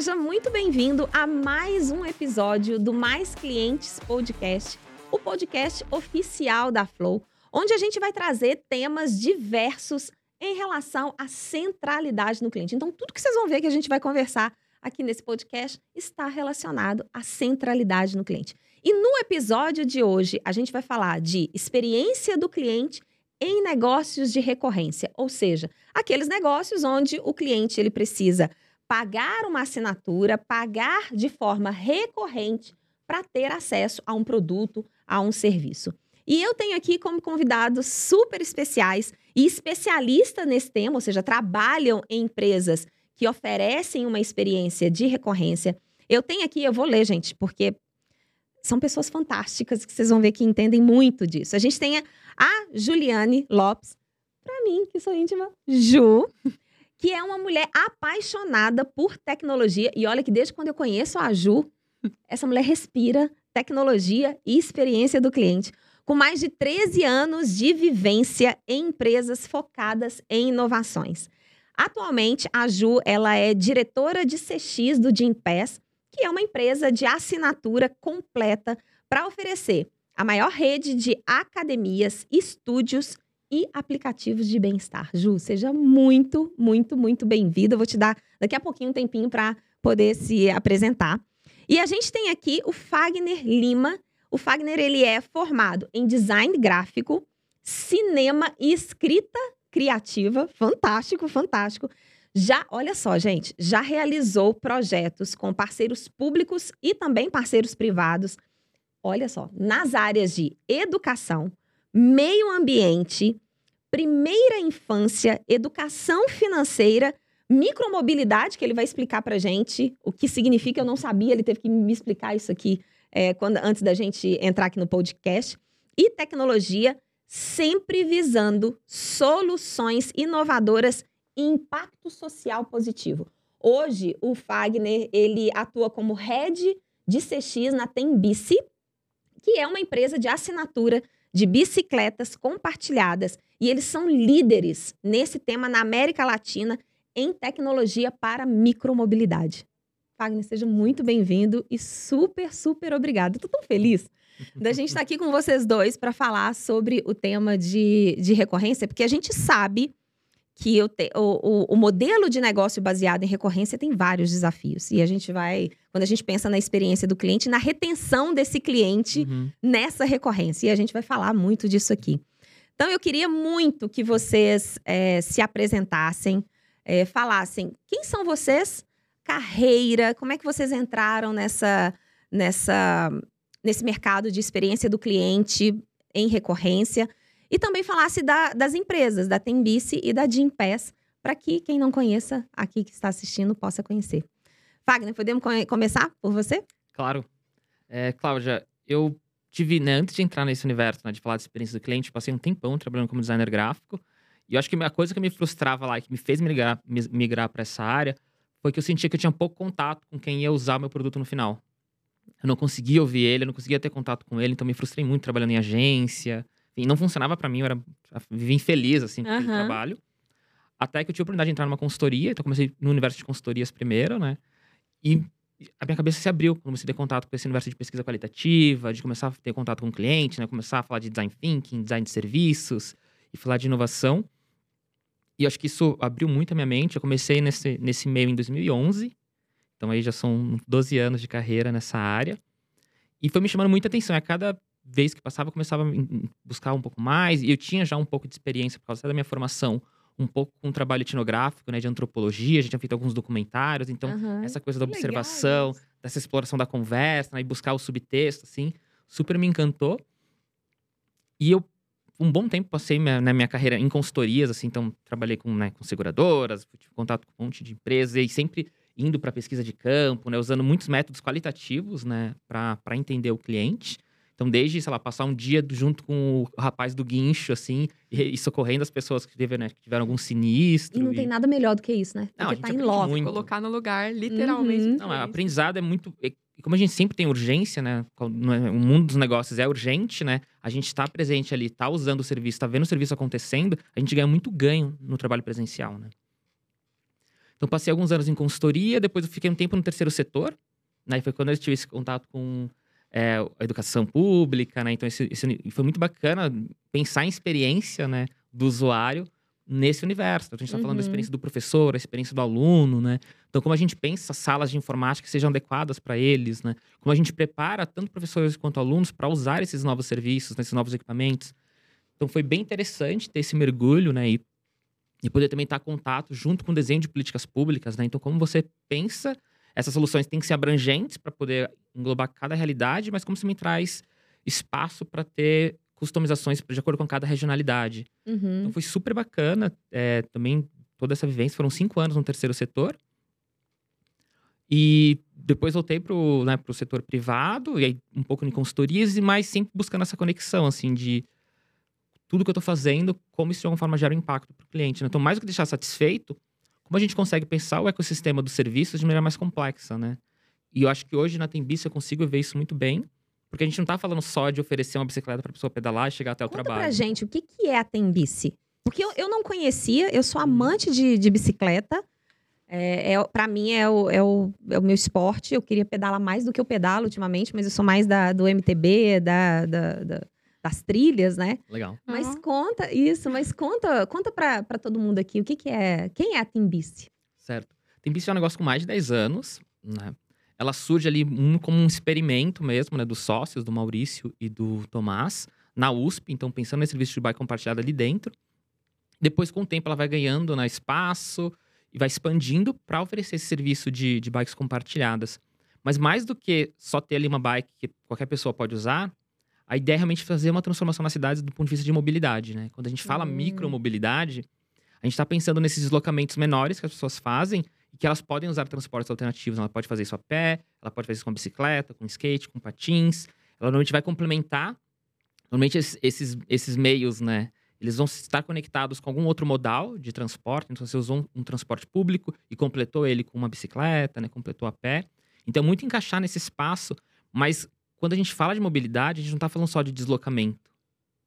Seja muito bem-vindo a mais um episódio do Mais Clientes Podcast, o podcast oficial da Flow, onde a gente vai trazer temas diversos em relação à centralidade no cliente. Então, tudo que vocês vão ver que a gente vai conversar aqui nesse podcast está relacionado à centralidade no cliente. E no episódio de hoje, a gente vai falar de experiência do cliente em negócios de recorrência, ou seja, aqueles negócios onde o cliente ele precisa pagar uma assinatura, pagar de forma recorrente para ter acesso a um produto, a um serviço. E eu tenho aqui como convidados super especiais e especialistas nesse tema, ou seja, trabalham em empresas que oferecem uma experiência de recorrência. Eu tenho aqui, eu vou ler, gente, porque são pessoas fantásticas que vocês vão ver que entendem muito disso. A gente tem a Juliane Lopes, para mim, que sou íntima, Ju, que é uma mulher apaixonada por tecnologia. E olha que desde quando eu conheço a Ju, essa mulher respira tecnologia e experiência do cliente. Com mais de 13 anos de vivência em empresas focadas em inovações. Atualmente, a Ju ela é diretora de CX do Gimpass, que é uma empresa de assinatura completa para oferecer a maior rede de academias, estúdios e aplicativos de bem-estar. Ju, seja muito, muito, muito bem-vinda. vou te dar daqui a pouquinho um tempinho para poder se apresentar. E a gente tem aqui o Fagner Lima. O Fagner ele é formado em design gráfico, cinema e escrita criativa. Fantástico, fantástico. Já, olha só, gente, já realizou projetos com parceiros públicos e também parceiros privados. Olha só, nas áreas de educação, meio ambiente, primeira infância, educação financeira, micromobilidade, que ele vai explicar para gente o que significa. Eu não sabia, ele teve que me explicar isso aqui é, quando, antes da gente entrar aqui no podcast. E tecnologia, sempre visando soluções inovadoras e impacto social positivo. Hoje, o Fagner ele atua como head de CX na Tembici, que é uma empresa de assinatura de bicicletas compartilhadas. E eles são líderes nesse tema na América Latina em tecnologia para micromobilidade. Fagner, seja muito bem-vindo e super, super obrigado. Estou tão feliz da gente estar aqui com vocês dois para falar sobre o tema de, de recorrência, porque a gente sabe que o, te, o, o, o, modelo de negócio baseado em recorrência tem vários desafios. E a gente vai, quando a gente pensa na experiência do cliente, na retenção desse cliente uhum. nessa recorrência. E a gente vai falar muito disso aqui. Então, eu queria muito que vocês é, se apresentassem, é, falassem quem são vocês, carreira, como é que vocês entraram nessa, nessa, nesse mercado de experiência do cliente em recorrência e também falasse da, das empresas, da Tembice e da Gimpass, para que quem não conheça aqui que está assistindo possa conhecer. Wagner, podemos começar por você? Claro. É, Cláudia, eu tive, né, antes de entrar nesse universo, né, de falar de experiência do cliente, passei um tempão trabalhando como designer gráfico. E eu acho que a coisa que me frustrava lá, que me fez migrar, migrar para essa área, foi que eu sentia que eu tinha pouco contato com quem ia usar meu produto no final. Eu não conseguia ouvir ele, eu não conseguia ter contato com ele, então me frustrei muito trabalhando em agência, enfim, não funcionava para mim, eu era, vivia infeliz, assim, com uhum. trabalho. Até que eu tive a oportunidade de entrar numa consultoria, então comecei no universo de consultorias primeiro, né? E a minha cabeça se abriu, comecei a ter contato com esse universo de pesquisa qualitativa, de começar a ter contato com o cliente, né? Começar a falar de design thinking, design de serviços e falar de inovação. E acho que isso abriu muito a minha mente. Eu comecei nesse, nesse meio em 2011, então aí já são 12 anos de carreira nessa área. E foi me chamando muita atenção. A cada vez que passava, eu começava a buscar um pouco mais. E eu tinha já um pouco de experiência, por causa da minha formação, um pouco com trabalho etnográfico, né, de antropologia. A gente tinha feito alguns documentários. Então, uhum. essa coisa da observação, legal. dessa exploração da conversa, né, e buscar o subtexto, assim, super me encantou. E eu, um bom tempo, passei minha, na minha carreira em consultorias, assim. Então, trabalhei com, né, com seguradoras, tive contato com um monte de empresas. E sempre indo para pesquisa de campo, né, usando muitos métodos qualitativos, né, para entender o cliente. Então, desde, sei lá, passar um dia junto com o rapaz do guincho, assim, e, e socorrendo as pessoas que tiveram, né, que tiveram algum sinistro. E não e... tem nada melhor do que isso, né? Porque não, tá em loco. Muito. Colocar no lugar, literalmente. Uhum. Não, o aprendizado é muito. Como a gente sempre tem urgência, né? O mundo dos negócios é urgente, né? A gente está presente ali, está usando o serviço, está vendo o serviço acontecendo, a gente ganha muito ganho no trabalho presencial, né? Então, passei alguns anos em consultoria, depois eu fiquei um tempo no terceiro setor. Né? Foi quando eu tive esse contato com é, a educação pública, né? Então, esse, esse, foi muito bacana pensar em experiência né, do usuário nesse universo. Então, a gente está falando da Uhum. experiência do professor, a experiência do aluno, né? Então, como a gente pensa salas de informática que sejam adequadas para eles, né? Como a gente prepara tanto professores quanto alunos para usar esses novos serviços, né, esses novos equipamentos. Então, foi bem interessante ter esse mergulho, né? E, e poder também estar em contato junto com o desenho de políticas públicas, né? Então, como você pensa, essas soluções têm que ser abrangentes para poder englobar cada realidade, mas como você me traz espaço para ter customizações de acordo com cada regionalidade. Uhum. Então foi super bacana. é, também toda essa vivência. Foram cinco anos no terceiro setor. E depois voltei pro, né, pro setor privado, e aí um pouco em consultorias, mais sempre buscando essa conexão, assim, de tudo que eu tô fazendo, como isso de alguma forma gera um impacto pro cliente. Né? Então, mais do que deixar satisfeito, como a gente consegue pensar o ecossistema dos serviços de maneira mais complexa, né? E eu acho que hoje na Tembice eu consigo ver isso muito bem, porque a gente não tá falando só de oferecer uma bicicleta para pessoa pedalar e chegar até o Conta trabalho. pra gente o que, que é a Tembice. Porque eu, eu não conhecia, eu sou amante de, de bicicleta. É, é, para mim é o, é, o, é o meu esporte. Eu queria pedalar mais do que eu pedalo ultimamente, mas eu sou mais da, do MTB, da, da- da- das trilhas, né? Legal. Mas Ah. conta isso, mas conta, conta pra, pra todo mundo aqui o que, que é. Quem é a Tembice? Certo. Tembice é um negócio com mais de 10 anos, né? Ela surge ali um, como um experimento mesmo, né? Dos sócios, do Maurício e do Tomás, na USP. Então, pensando nesse serviço de bike compartilhado ali dentro. Depois, com o tempo, ela vai ganhando né, espaço e vai expandindo para oferecer esse serviço de, de bikes compartilhadas. Mas mais do que só ter ali uma bike que qualquer pessoa pode usar, a ideia é realmente fazer uma transformação nas cidades do ponto de vista de mobilidade, né? Quando a gente fala Hum. micromobilidade, a gente está pensando nesses deslocamentos menores que as pessoas fazem e que elas podem usar transportes alternativos. Ela pode fazer isso a pé, ela pode fazer isso com bicicleta, com skate, com patins. Ela normalmente vai complementar. Normalmente esses, esses, meios, né? Eles vão estar conectados com algum outro modal de transporte. Então, você usou um, um transporte público e completou ele com uma bicicleta, né? Completou a pé. Então, muito encaixar nesse espaço. Mas quando a gente fala de mobilidade, a gente não está falando só de deslocamento,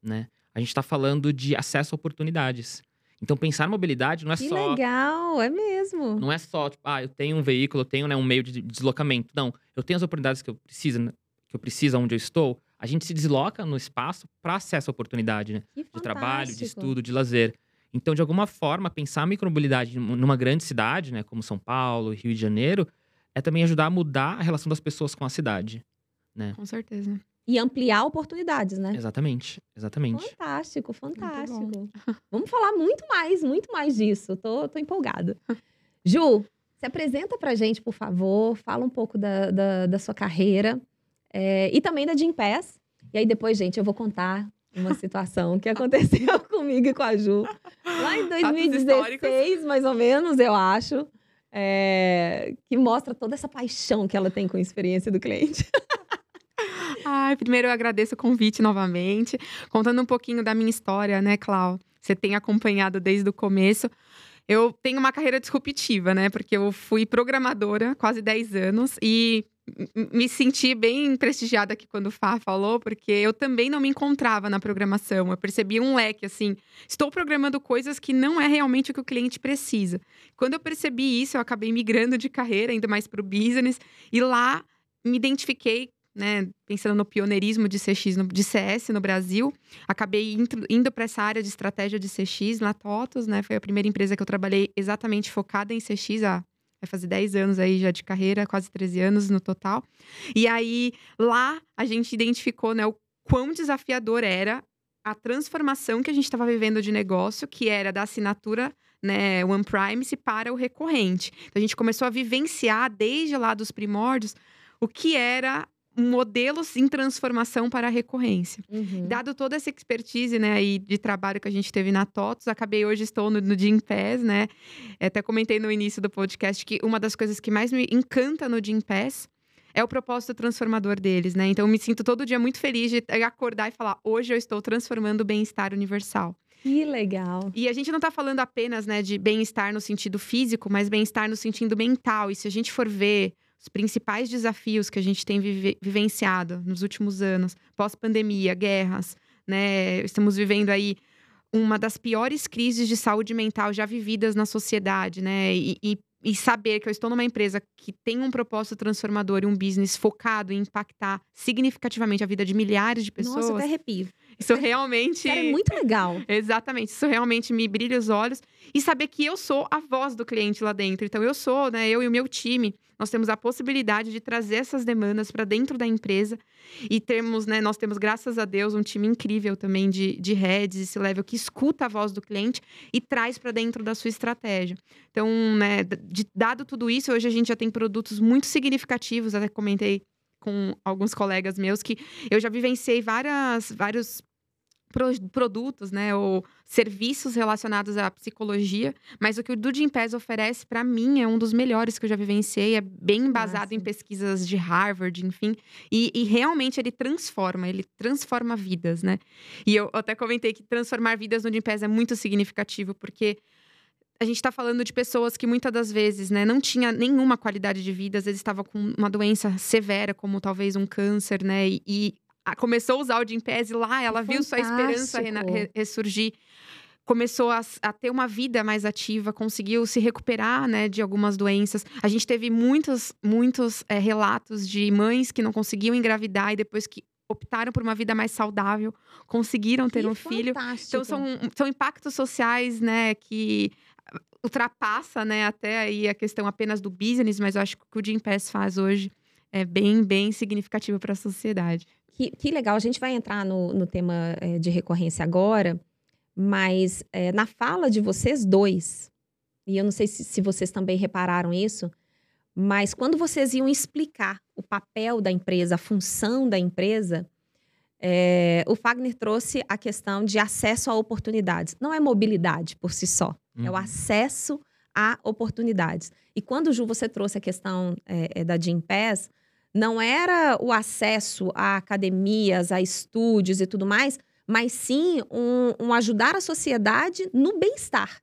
né? A gente está falando de acesso a oportunidades. Então, pensar mobilidade não é Que só legal, é mesmo. não é só, tipo, ah, eu tenho um veículo, eu tenho né, um meio de deslocamento. Não, eu tenho as oportunidades que eu preciso, né, que eu preciso onde eu estou. A gente se desloca no espaço para acesso à oportunidade, né? Que De trabalho, de estudo, de lazer. Então, de alguma forma, pensar a micromobilidade num- numa grande cidade, né, como São Paulo, Rio de Janeiro, é também ajudar a mudar a relação das pessoas com a cidade. Com certeza. E ampliar oportunidades, né? Exatamente, exatamente. Fantástico, fantástico. Vamos falar muito mais, muito mais disso. Tô, tô empolgada. Ju, se apresenta pra gente, por favor. Fala um pouco da, da, da sua carreira é, e também da Jim Pass. E aí depois, gente, eu vou contar uma situação que aconteceu comigo e com a Ju. Lá em Fatos 2016, mais ou menos, eu acho. é, que mostra toda essa paixão que ela tem com a experiência do cliente. Ai, primeiro eu agradeço o convite novamente. Contando um pouquinho da minha história, né, Clau? Você tem acompanhado desde o começo. Eu tenho uma carreira disruptiva, né? Porque eu fui programadora quase 10 anos e me senti bem prestigiada aqui quando o Fá falou, porque eu também não me encontrava na programação. Eu percebi um leque, assim, estou programando coisas que não é realmente o que o cliente precisa. Quando eu percebi isso, eu acabei migrando de carreira, ainda mais para o business, e lá me identifiquei né, pensando no pioneirismo de CX, no- de CS no Brasil, acabei indo, indo para essa área de estratégia de CX na TOTOS, né? Foi a primeira empresa que eu trabalhei exatamente focada em CX há vai fazer 10 anos aí já de carreira, quase 13 anos no total. E aí lá a gente identificou, né, o quão desafiador era a transformação que a gente estava vivendo de negócio, que era da assinatura né, One Primacy para o recorrente. Então a gente começou a vivenciar desde lá dos primórdios o que era modelos em transformação para a recorrência. Uhum. Dado toda essa expertise, né, aí de trabalho que a gente teve na TOTOS, acabei hoje estou no, no Gympass, né? Até comentei no início do podcast que uma das coisas que mais me encanta no Gympass é o propósito transformador deles, né? Então eu me sinto todo dia muito feliz de acordar e falar: hoje eu estou transformando o bem-estar universal. Que legal. E a gente não tá falando apenas, né, de bem-estar no sentido físico, mas bem-estar no sentido mental. E se a gente for ver os principais desafios que a gente tem vive- vivenciado nos últimos anos, pós-pandemia, guerras, né? Estamos vivendo aí uma das piores crises de saúde mental já vividas na sociedade, né? E, e e saber que eu estou numa empresa que tem um propósito transformador e um business focado em impactar significativamente a vida de milhares de pessoas. Nossa, até arrepio. Isso realmente. Cara, é muito legal. Exatamente. Isso realmente me brilha os olhos. E saber que eu sou a voz do cliente lá dentro. Então, eu sou, né? Eu e o meu time, nós temos a possibilidade de trazer essas demandas para dentro da empresa. E temos, né? Nós temos, graças a Deus, um time incrível também de, de heads, esse level que escuta a voz do cliente e traz para dentro da sua estratégia. Então, né? De, dado tudo isso, hoje a gente já tem produtos muito significativos. Até comentei com alguns colegas meus que eu já vivenciei várias, vários produtos, né, ou serviços relacionados à psicologia, mas o que o Do Pass oferece para mim é um dos melhores que eu já vivenciei, é bem embasado Nossa. em pesquisas de Harvard, enfim, e, e, realmente ele transforma, ele transforma vidas, né? E eu até comentei que transformar vidas no Jim Pass é muito significativo, porque a gente está falando de pessoas que muitas das vezes, né, não tinha nenhuma qualidade de vida, às vezes estava com uma doença severa, como talvez um câncer, né, e, e começou a usar o Gimpass lá ela viu sua esperança ressurgir. Começou a, a, ter uma vida mais ativa, conseguiu se recuperar, né, de algumas doenças. A gente teve muitos, muitos é, relatos de mães que não conseguiam engravidar e depois que optaram por uma vida mais saudável, conseguiram ter que um fantástico. filho. Então são, são impactos sociais, né, que ultrapassa, né, até aí a questão apenas do business, mas eu acho que o que o Jim Pass faz hoje é bem, bem significativo para a sociedade. Que, que, legal, a gente vai entrar no, no tema é, de recorrência agora, mas é, na fala de vocês dois, e eu não sei se, se vocês também repararam isso, mas quando vocês iam explicar o papel da empresa, a função da empresa, é, o Fagner trouxe a questão de acesso a oportunidades. Não é mobilidade por si só, uhum. é o uhum. acesso a oportunidades. E quando, Ju, você trouxe a questão é, da Jim Pass, não era o acesso a academias, a estúdios e tudo mais, mas sim um, um ajudar a sociedade no bem-estar.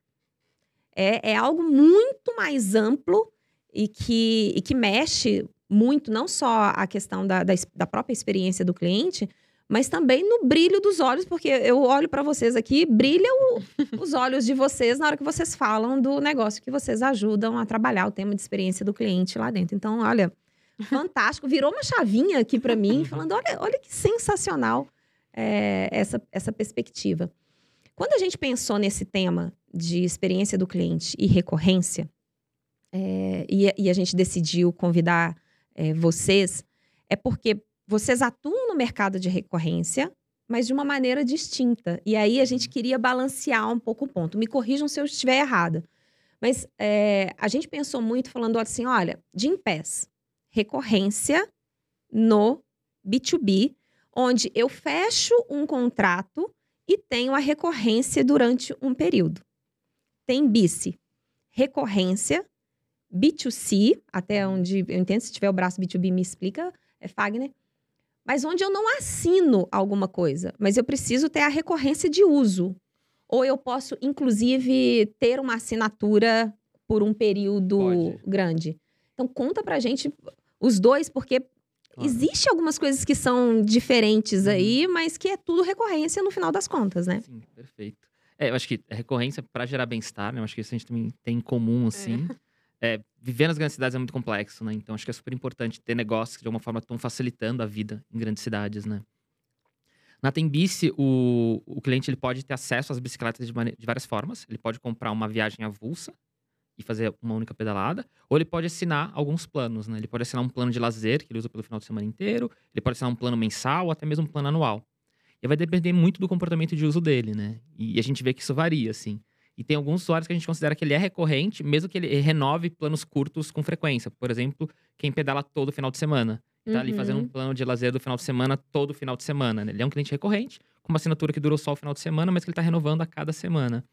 É, é, algo muito mais amplo e que, e que mexe muito, não só a questão da, da, da própria experiência do cliente, mas também no brilho dos olhos, porque eu olho para vocês aqui, brilham os olhos de vocês na hora que vocês falam do negócio que vocês ajudam a trabalhar o tema de experiência do cliente lá dentro. Então, olha, fantástico, virou uma chavinha aqui para mim, falando, olha, olha que sensacional é, essa, essa perspectiva. Quando a gente pensou nesse tema de experiência do cliente e recorrência, é, e, e, a gente decidiu convidar é, vocês, é porque vocês atuam mercado de recorrência, mas de uma maneira distinta. E aí a gente uhum. queria balancear um pouco o ponto. Me corrijam se eu estiver errada. Mas é, a gente pensou muito falando assim: olha, de impés, recorrência no B2B, onde eu fecho um contrato e tenho a recorrência durante um período. Tem BICE, recorrência, B2C, até onde eu entendo, se tiver o braço B2B, me explica, é Fagner mas onde eu não assino alguma coisa, mas eu preciso ter a recorrência de uso. Ou eu posso, inclusive, ter uma assinatura por um período Pode. grande. Então, conta pra gente os dois, porque claro. existe algumas coisas que são diferentes uhum. aí, mas que é tudo recorrência no final das contas, né? Sim, perfeito. É, eu acho que recorrência para gerar bem-estar, né? Eu acho que isso a gente também tem em comum, assim. É. É, viver nas grandes cidades é muito complexo, né? Então acho que é super importante ter negócios que de alguma forma estão facilitando a vida em grandes cidades, né? Na Tembice, o, o cliente ele pode ter acesso às bicicletas de, de, várias formas. Ele pode comprar uma viagem avulsa e fazer uma única pedalada, ou ele pode assinar alguns planos, né? Ele pode assinar um plano de lazer que ele usa pelo final de semana inteiro, ele pode assinar um plano mensal ou até mesmo um plano anual. E vai depender muito do comportamento de uso dele, né? E a gente vê que isso varia, assim. E tem alguns usuários que a gente considera que ele é recorrente, mesmo que ele renove planos curtos com frequência. Por exemplo, quem pedala todo final de semana. Tá uhum. ali fazendo um plano de lazer do final de semana todo final de semana. Né? Ele é um cliente recorrente, com uma assinatura que durou só o final de semana, mas que ele está renovando a cada semana.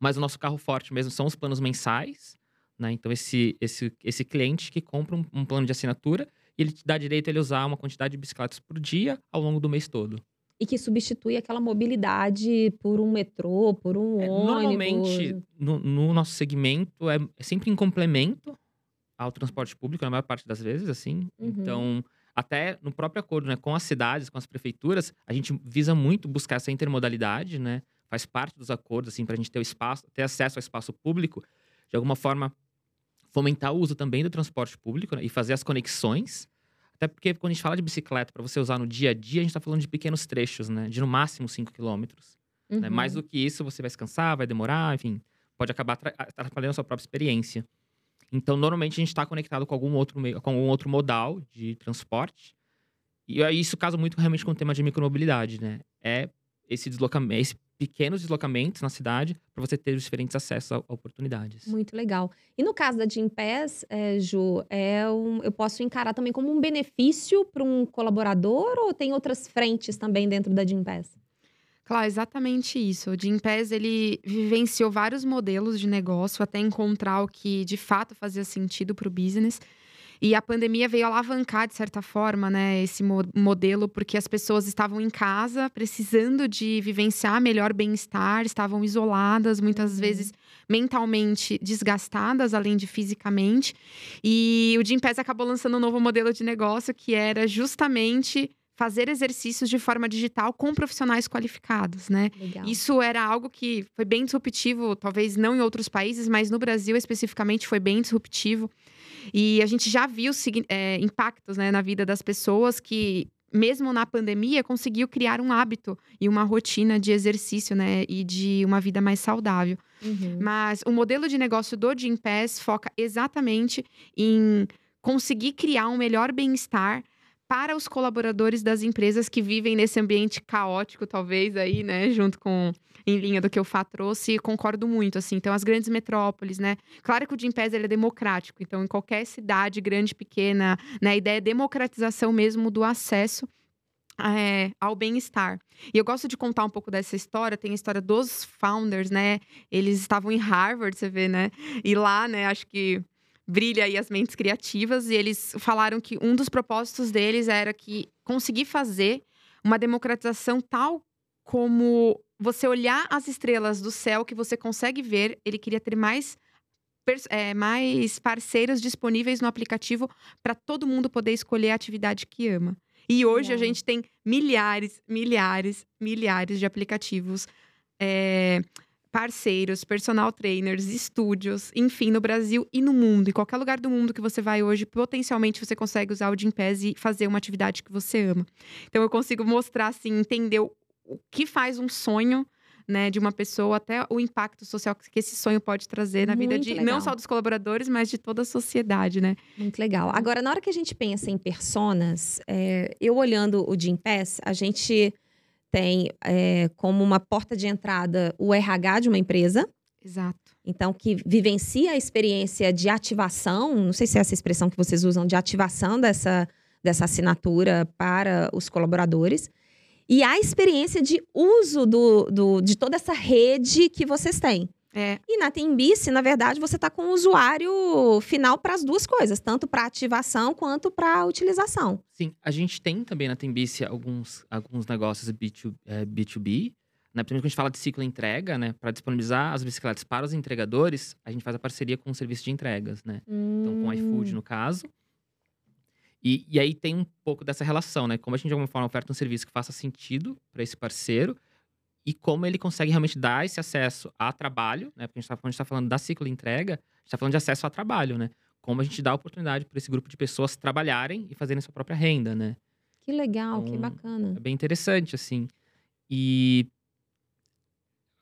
Mas o nosso carro forte mesmo são os planos mensais. Né? Então, esse, esse, esse cliente que compra um, um plano de assinatura e ele te dá direito a ele usar uma quantidade de bicicletas por dia ao longo do mês todo e que substitui aquela mobilidade por um metrô, por um é, ônibus. Normalmente, no, no, nosso segmento, é, é, sempre em complemento ao transporte público, na maior parte das vezes, assim. Uhum. Então, até no próprio acordo né, com as cidades, com as prefeituras, a gente visa muito buscar essa intermodalidade, né? Faz parte dos acordos, assim, para a gente ter o espaço, ter acesso ao espaço público, de alguma forma fomentar o uso também do transporte público né, e fazer as conexões. Até porque quando a gente fala de bicicleta para você usar no dia a dia, a gente está falando de pequenos trechos, né? De no máximo 5 quilômetros. Uhum. Né? Mais do que isso, você vai se cansar, vai demorar, enfim. Pode acabar atrapalhando a sua própria experiência. Então, normalmente, a gente está conectado com algum, outro meio, com algum outro modal de transporte. E isso casa muito realmente com o tema de micromobilidade, né? É esse deslocamento, esse pequenos deslocamentos na cidade para você ter os diferentes acessos a, oportunidades. Muito legal. E no caso da Gimpass, é, Ju, é um, eu posso encarar também como um benefício para um colaborador ou tem outras frentes também dentro da Gimpass? Claro, exatamente isso. O Gimpass, ele vivenciou vários modelos de negócio até encontrar o que de fato fazia sentido para o business. E a pandemia veio alavancar, de certa forma, né, esse modelo, porque as pessoas estavam em casa, precisando de vivenciar melhor bem-estar, estavam isoladas, muitas uhum. vezes mentalmente desgastadas, além de fisicamente. E o Jim Pass acabou lançando um novo modelo de negócio que era justamente fazer exercícios de forma digital com profissionais qualificados, né? Legal. Isso era algo que foi bem disruptivo, talvez não em outros países, mas no Brasil especificamente foi bem disruptivo. E a gente já viu é, impactos né, na vida das pessoas que, mesmo na pandemia, conseguiu criar um hábito e uma rotina de exercício, né? E de uma vida mais saudável. Uhum. Mas o modelo de negócio do Gym Pass foca exatamente em conseguir criar um melhor bem-estar para os colaboradores das empresas que vivem nesse ambiente caótico, talvez aí, né, junto com em linha do que o Fá trouxe, concordo muito, assim. Então, as grandes metrópoles, né? Claro que o Gimpass ele é democrático, então em qualquer cidade, grande, pequena, né, a ideia é democratização mesmo do acesso é, ao bem-estar. E eu gosto de contar um pouco dessa história. Tem a história dos founders, né? Eles estavam em Harvard, você vê, né? E lá, né, acho que brilha aí as mentes criativas. E eles falaram que um dos propósitos deles era que conseguir fazer uma democratização tal como você olhar as estrelas do céu que você consegue ver. Ele queria ter mais é, mais parceiros disponíveis no aplicativo para todo mundo poder escolher a atividade que ama. E hoje a gente tem milhares, milhares, milhares de aplicativos é, parceiros, personal trainers, estúdios, enfim, no Brasil e no mundo. Em qualquer lugar do mundo que você vai hoje, potencialmente você consegue usar o Gympass e fazer uma atividade que você ama. Então eu consigo mostrar, assim, entender o, que faz um sonho né, de uma pessoa, até o impacto social que esse sonho pode trazer na Muito vida de legal. não só dos colaboradores, mas de toda a sociedade, né? Muito legal. Agora, na hora que a gente pensa em personas, é, eu olhando o Gympass, a gente tem é, como uma porta de entrada o RH de uma empresa. Exato. Então, que vivencia a experiência de ativação, não sei se é essa expressão que vocês usam, de ativação dessa, dessa assinatura para os colaboradores. E a experiência de uso do, do, de toda essa rede que vocês têm. É. E na Tembice, na verdade, você está com o usuário final para as duas coisas, tanto para ativação quanto para utilização. Sim, a gente tem também na Tembice alguns, alguns negócios B2, é, B2B. Né? Primeiro, quando a gente fala de ciclo entrega, né? Para disponibilizar as bicicletas para os entregadores, a gente faz a parceria com o serviço de entregas, né? Hum. Então, com o iFood, no caso. E, e aí tem um pouco dessa relação, né? Como a gente, de alguma forma, oferta um serviço que faça sentido para esse parceiro, e como ele consegue realmente dar esse acesso a trabalho, né? Porque a gente está tá falando da ciclo entrega, a gente está falando de acesso a trabalho, né? Como a gente dá a oportunidade para esse grupo de pessoas trabalharem e fazerem sua própria renda, né? Que legal, então, que bacana. É bem interessante, assim. E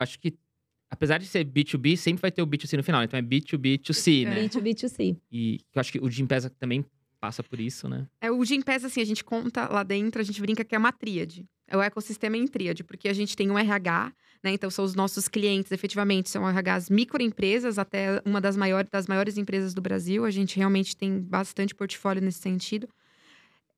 acho que, apesar de ser B2B, sempre vai ter o B2C no final. Então é B2B2C, né? B2B2C. E eu acho que o Gimpesa também passa por isso, né? É, o Gimpass, assim, a gente conta lá dentro, a gente brinca que é uma tríade. É o ecossistema em tríade, porque a gente tem um RH, né? Então, são os nossos clientes, efetivamente, são RHs microempresas, até uma das maiores, das maiores empresas do Brasil. A gente realmente tem bastante portfólio nesse sentido.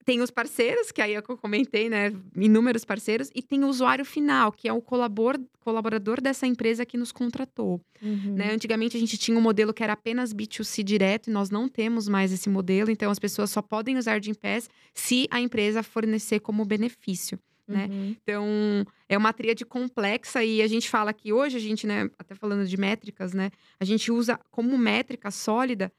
Tem os parceiros, que aí é eu comentei, né? Inúmeros parceiros. E tem o usuário final, que é o colaborador dessa empresa que nos contratou. Uhum. Né? Antigamente a gente tinha um modelo que era apenas B2C direto, e nós não temos mais esse modelo. Então as pessoas só podem usar de Pass se a empresa fornecer como benefício. Né? Uhum. Então, é uma tríade complexa e a gente fala que hoje a gente, né, até falando de métricas, né, a gente usa como métrica sólida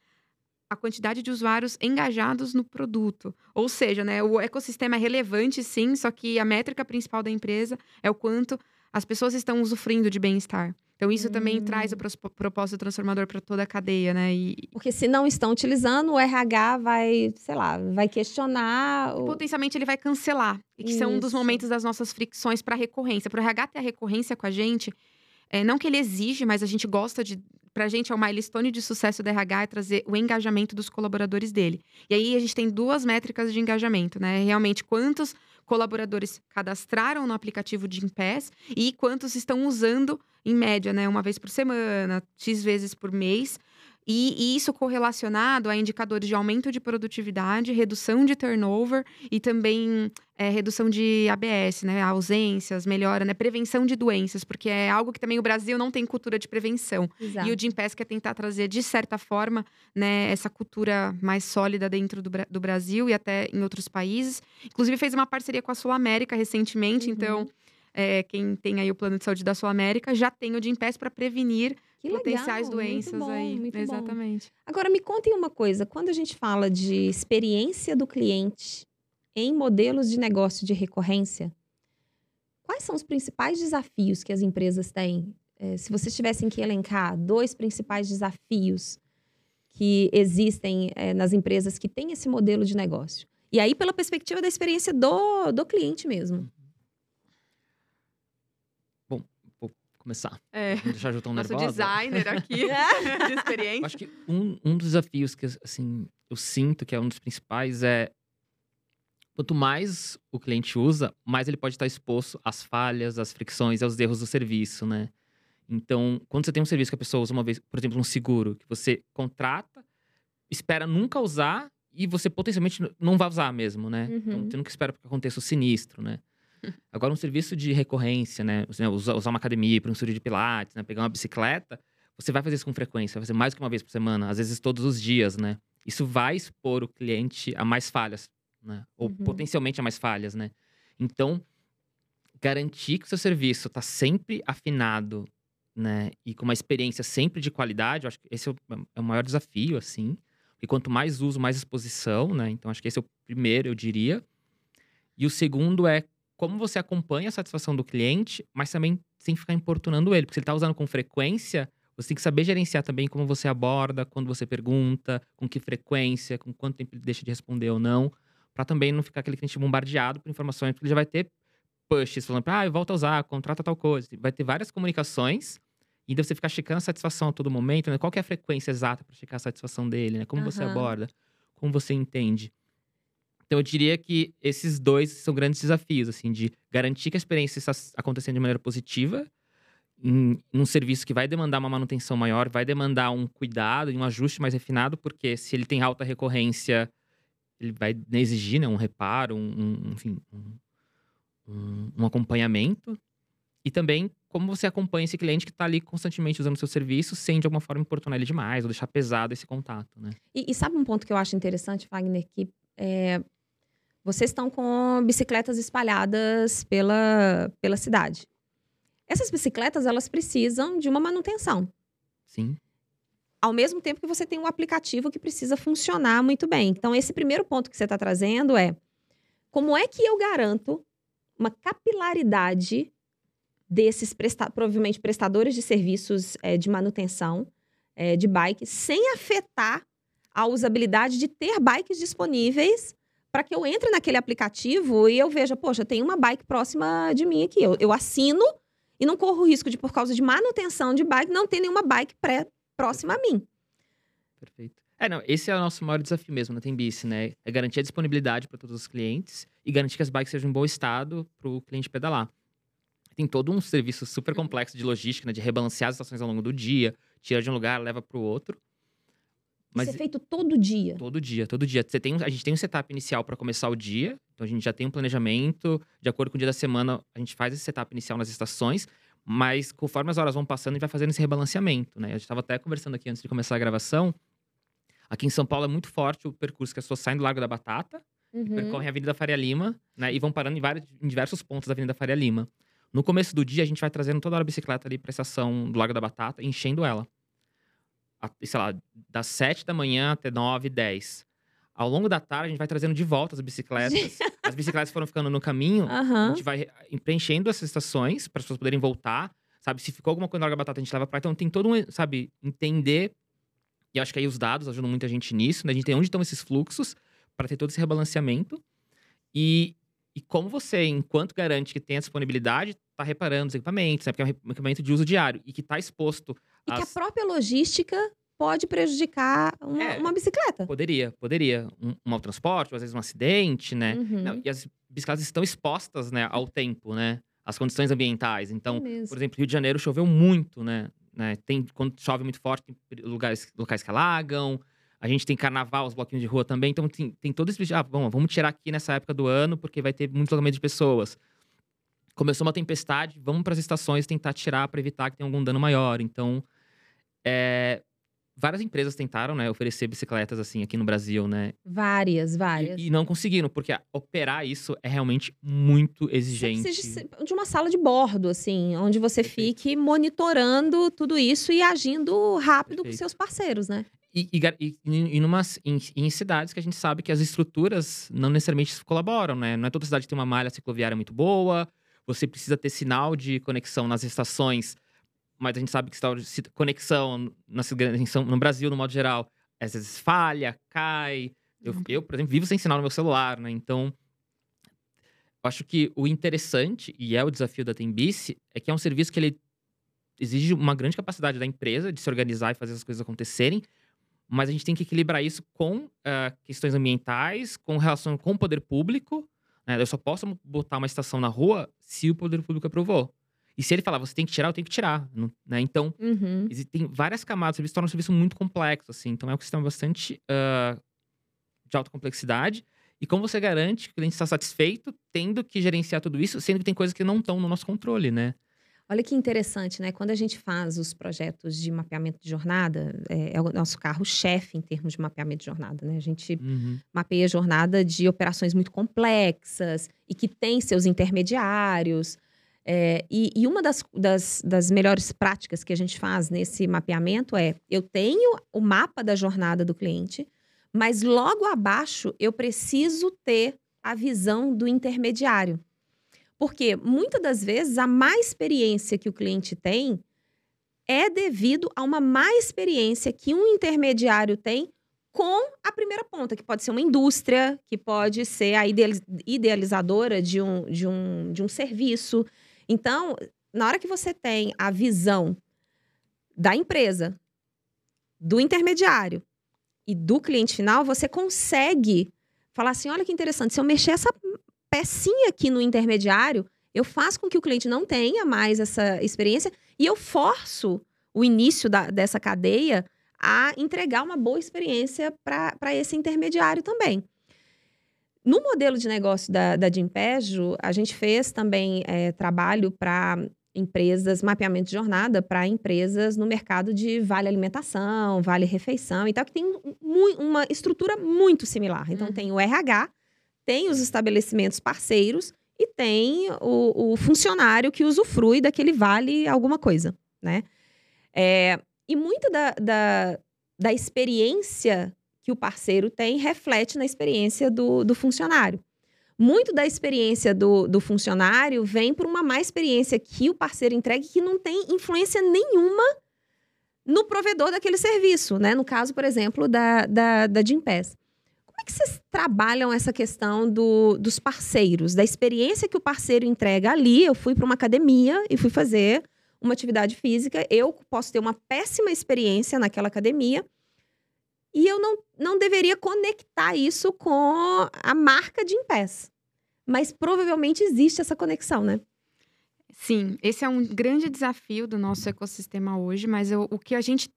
a quantidade de usuários engajados no produto. Ou seja, né, o ecossistema é relevante, sim, só que a métrica principal da empresa é o quanto as pessoas estão usufruindo de bem-estar. Então, isso também Hum. traz o pros- propósito transformador para toda a cadeia, né? E Porque se não estão utilizando, o RH vai, sei lá, vai questionar. o- potencialmente ele vai cancelar. E que são um dos Isso. momentos das nossas fricções para recorrência. Para o RH ter a recorrência com a gente, é, não que ele exige, mas a gente gosta de. Pra gente é o milestone de sucesso do RH é trazer o engajamento dos colaboradores dele. E aí a gente tem duas métricas de engajamento, né? Realmente quantos colaboradores cadastraram no aplicativo de Impass e quantos estão usando em média, né? Uma vez por semana, X vezes por mês. E, e isso correlacionado a indicadores de aumento de produtividade, redução de turnover e também é, redução de ABS, né? Ausências, melhora, né? Prevenção de doenças, porque é algo que também o Brasil não tem cultura de prevenção. Exato. E o Gimpass quer tentar trazer, de certa forma, né, essa cultura mais sólida dentro do, do Brasil e até em outros países. Inclusive, fez uma parceria com a Sul América recentemente. Uhum. Então, é, quem tem aí o plano de saúde da Sul América já tem o Gimpass para prevenir Que potenciais legal, doenças bom, aí. muito bom. Exatamente. Agora, me contem uma coisa: quando a gente fala de experiência do cliente em modelos de negócio de recorrência, quais são os principais desafios que as empresas têm? Eh, se vocês tivessem que elencar dois principais desafios que existem eh, nas empresas que têm esse modelo de negócio. E aí, pela perspectiva da experiência do, do cliente mesmo. Começar. É. Vamos deixar a Ju tão Nosso nervosa. designer aqui de Eu experiência. acho que um, um dos desafios que, assim, eu sinto que é um dos principais é... Quanto mais o cliente usa, mais ele pode estar exposto às falhas, às fricções, aos erros do serviço, né? Então, quando você tem um serviço que a pessoa usa uma vez, por exemplo, um seguro, que você contrata, espera nunca usar e você potencialmente não vai usar mesmo, né? Então, Uhum. você nunca espera que aconteça o sinistro, né? Agora, um serviço de recorrência, né? Né, Usar, usar uma academia para um estúdio de pilates, né? Pegar uma bicicleta, você vai fazer isso com frequência, vai fazer mais que uma vez por semana, às vezes todos os dias, né? Isso vai expor o cliente a mais falhas, né? Ou Uhum. potencialmente a mais falhas, né? Então, garantir que o seu serviço está sempre afinado, né? E com uma experiência sempre de qualidade, eu acho que esse é o, é maior desafio, assim. Porque quanto mais uso, mais exposição, né? Então, acho que esse é o primeiro, eu diria. E o segundo é como você acompanha a satisfação do cliente, mas também sem ficar importunando ele. Porque se ele está usando com frequência, você tem que saber gerenciar também como você aborda, quando você pergunta, com que frequência, com quanto tempo ele deixa de responder ou não. Para também não ficar aquele cliente bombardeado por informações, porque ele já vai ter pushes falando, ah, volta a usar, contrata tal coisa. Vai ter várias comunicações. E ainda você ficar checando a satisfação a todo momento, né? Qual é a frequência exata para checar a satisfação dele, né? Como você Aham. aborda, como você entende. Então eu diria que esses dois são grandes desafios, assim, de garantir que a experiência está acontecendo de maneira positiva, em, em um serviço que vai demandar uma manutenção maior, vai demandar um cuidado e um ajuste mais refinado, porque se ele tem alta recorrência, ele vai exigir né, um reparo, um, um- enfim, um, um- um acompanhamento. E também como você acompanha esse cliente que está ali constantemente usando o seu serviço, sem de alguma forma importunar ele demais, ou deixar pesado esse contato, né? E, e sabe um ponto que eu acho interessante, Wagner, que é, vocês estão com bicicletas espalhadas pela, pela cidade. Essas bicicletas, elas precisam de uma manutenção. Sim. Ao mesmo tempo que você tem um aplicativo que precisa funcionar muito bem. Então, esse primeiro ponto que você está trazendo é como é que eu garanto uma capilaridade desses, presta provavelmente, prestadores de serviços eh, de manutenção eh, de bike, sem afetar a usabilidade de ter bikes disponíveis para que eu entre naquele aplicativo e eu veja, poxa, tem uma bike próxima de mim aqui. Eu, eu assino e não corro risco de, por causa de manutenção de bike, não ter nenhuma bike pré próxima a mim. Perfeito. É, não, esse é o nosso maior desafio mesmo na Tembice, né? É garantir a disponibilidade para todos os clientes e garantir que as bikes sejam em bom estado para o cliente pedalar. Tem todo um serviço super complexo de logística, né? De rebalancear as estações ao longo do dia, tira de um lugar, leva para o outro. Mas Isso é feito todo dia. todo dia, todo dia. Você tem, um- a gente tem um setup inicial para começar o dia, então a gente já tem um planejamento, de acordo com o dia da semana, a gente faz esse setup inicial nas estações, mas conforme as horas vão passando, a gente vai fazendo esse rebalanceamento, né? A gente estava até conversando aqui antes de começar a gravação. Aqui em São Paulo é muito forte o percurso que as pessoas saem do Largo da Batata, Uhum. percorrem a Avenida Faria Lima, né? E vão parando em, vários, em diversos pontos da Avenida Faria Lima. No começo do dia, a gente vai trazendo toda hora a bicicleta ali pra estação do Lago da Batata, e enchendo ela. A- sei lá, das 7 da manhã até 9, 10. Ao longo da tarde, a gente vai trazendo de volta as bicicletas. as bicicletas foram ficando no caminho. A Aham. gente vai re- preenchendo essas estações para as pessoas poderem voltar. sabe? Se ficou alguma coisa na hora da batata, a gente leva pra lá. Então tem todo um, sabe, entender. E acho que aí os dados ajudam muita gente nisso, né? A gente tem onde estão esses fluxos para ter todo esse rebalanceamento. E, e como você, enquanto garante que tem a disponibilidade, tá reparando os equipamentos, né? Porque é um equipamento de uso diário e que tá exposto. E que a própria logística pode prejudicar uma, É. uma bicicleta. Poderia, poderia. Um, um mau transporte, ou às vezes um acidente, né? Uhum. Não, e as bicicletas estão expostas, né, ao tempo, né? Às condições ambientais. Então, É por exemplo, Rio de Janeiro choveu muito, né? né? Tem, quando chove muito forte, tem lugares, locais que alagam. A gente tem carnaval, os bloquinhos de rua também. Então, tem, tem todo esse... Ah, bom, vamos tirar aqui nessa época do ano, porque vai ter muito deslocamento de pessoas. Começou uma tempestade, vamos para as estações tentar tirar para evitar que tenha algum dano maior. Então, é, várias empresas tentaram, né, oferecer bicicletas assim aqui no Brasil, né? Várias, várias. E, e não conseguiram, porque operar isso é realmente muito Você exigente. precisa de- uma sala de bordo, assim, onde você Perfeito. fique monitorando tudo isso e agindo rápido com Perfeito. seus parceiros, né? E, e, e, e numas, em, em cidades que a gente sabe que as estruturas não necessariamente colaboram, né? Não é toda cidade que tem uma malha cicloviária muito boa, você precisa ter sinal de conexão nas estações, mas a gente sabe que de conexão na, no Brasil, no modo geral, às vezes falha, cai. Eu, Uhum. eu, por exemplo, vivo sem sinal no meu celular, né? Então, acho que o interessante, e é o desafio da Tembice, é que é um serviço que ele exige uma grande capacidade da empresa de se organizar e fazer as coisas acontecerem, mas a gente tem que equilibrar isso com ah, questões ambientais, com relação com o poder público. né? Eu só posso botar uma estação na rua se o poder público aprovou. E se ele falar, você tem que tirar, eu tenho que tirar. né? Então, Uhum. existem várias camadas. O serviço torna um serviço muito complexo, assim. Então, é um sistema bastante ah, de alta complexidade. E como você garante que o cliente está satisfeito, tendo que gerenciar tudo isso, sendo que tem coisas que não estão no nosso controle, né? Olha que interessante, né? Quando a gente faz os projetos de mapeamento de jornada, é, é o nosso carro-chefe em termos de mapeamento de jornada, né? A gente mapeia a jornada de operações muito complexas e que tem seus intermediários. É, e, e uma das, das, das melhores práticas que a gente faz nesse mapeamento é: eu tenho o mapa da jornada do cliente, mas logo abaixo eu preciso ter a visão do intermediário. Porque muitas das vezes a má experiência que o cliente tem é devido a uma má experiência que um intermediário tem com a primeira ponta, que pode ser uma indústria, que pode ser a ideali- idealizadora de um, de, um, de um serviço. Então, na hora que você tem a visão da empresa, do intermediário e do cliente final, você consegue falar assim: olha que interessante, se eu mexer essa pecinha aqui no intermediário, eu faço com que o cliente não tenha mais essa experiência e eu forço o início da- dessa cadeia a entregar uma boa experiência para esse intermediário também. No modelo de negócio da, da Gimpegio, a gente fez também é, trabalho para empresas, mapeamento de jornada para empresas no mercado de vale alimentação, vale refeição e tal, que tem mu- uma estrutura muito similar. Então, Uhum. tem o RH, tem os estabelecimentos parceiros e tem o, o funcionário que usufrui daquele vale alguma coisa, né? É, e muito da, da, da experiência que o parceiro tem reflete na experiência do, do funcionário. Muito da experiência do, do funcionário vem por uma má experiência que o parceiro entrega e que não tem influência nenhuma no provedor daquele serviço, né? No caso, por exemplo, da, da, da Gympass. Como é que vocês trabalham essa questão do, dos parceiros, da experiência que o parceiro entrega ali? Eu fui para uma academia e fui fazer uma atividade física, eu posso ter uma péssima experiência naquela academia e eu não, não deveria conectar isso com a marca de Impés. Mas provavelmente existe essa conexão, né? Sim, esse é um grande desafio do nosso ecossistema hoje, mas eu- o que a gente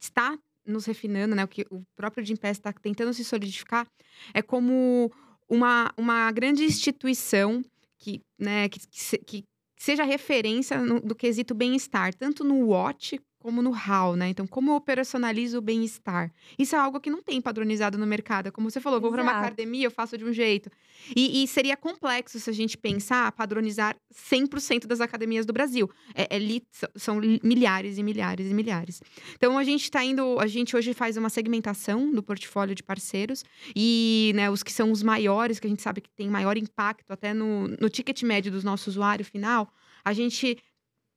está nos refinando, né, o que o próprio Gimpass está tentando se solidificar, é como uma, uma grande instituição que, né, que, que que seja referência no- do quesito bem-estar, tanto no what como no how, né? Então, como eu operacionalizo o bem-estar? Isso é algo que não tem padronizado no mercado. Como você falou, vou para uma academia, eu faço de um jeito. E, e seria complexo se a gente pensar padronizar 100% das academias do Brasil. É, é são- milhares e milhares e milhares. Então a gente está indo, a gente hoje faz uma segmentação do portfólio de parceiros e né, os que são os maiores, que a gente sabe que tem maior impacto até no, no ticket médio do nosso usuário final, a gente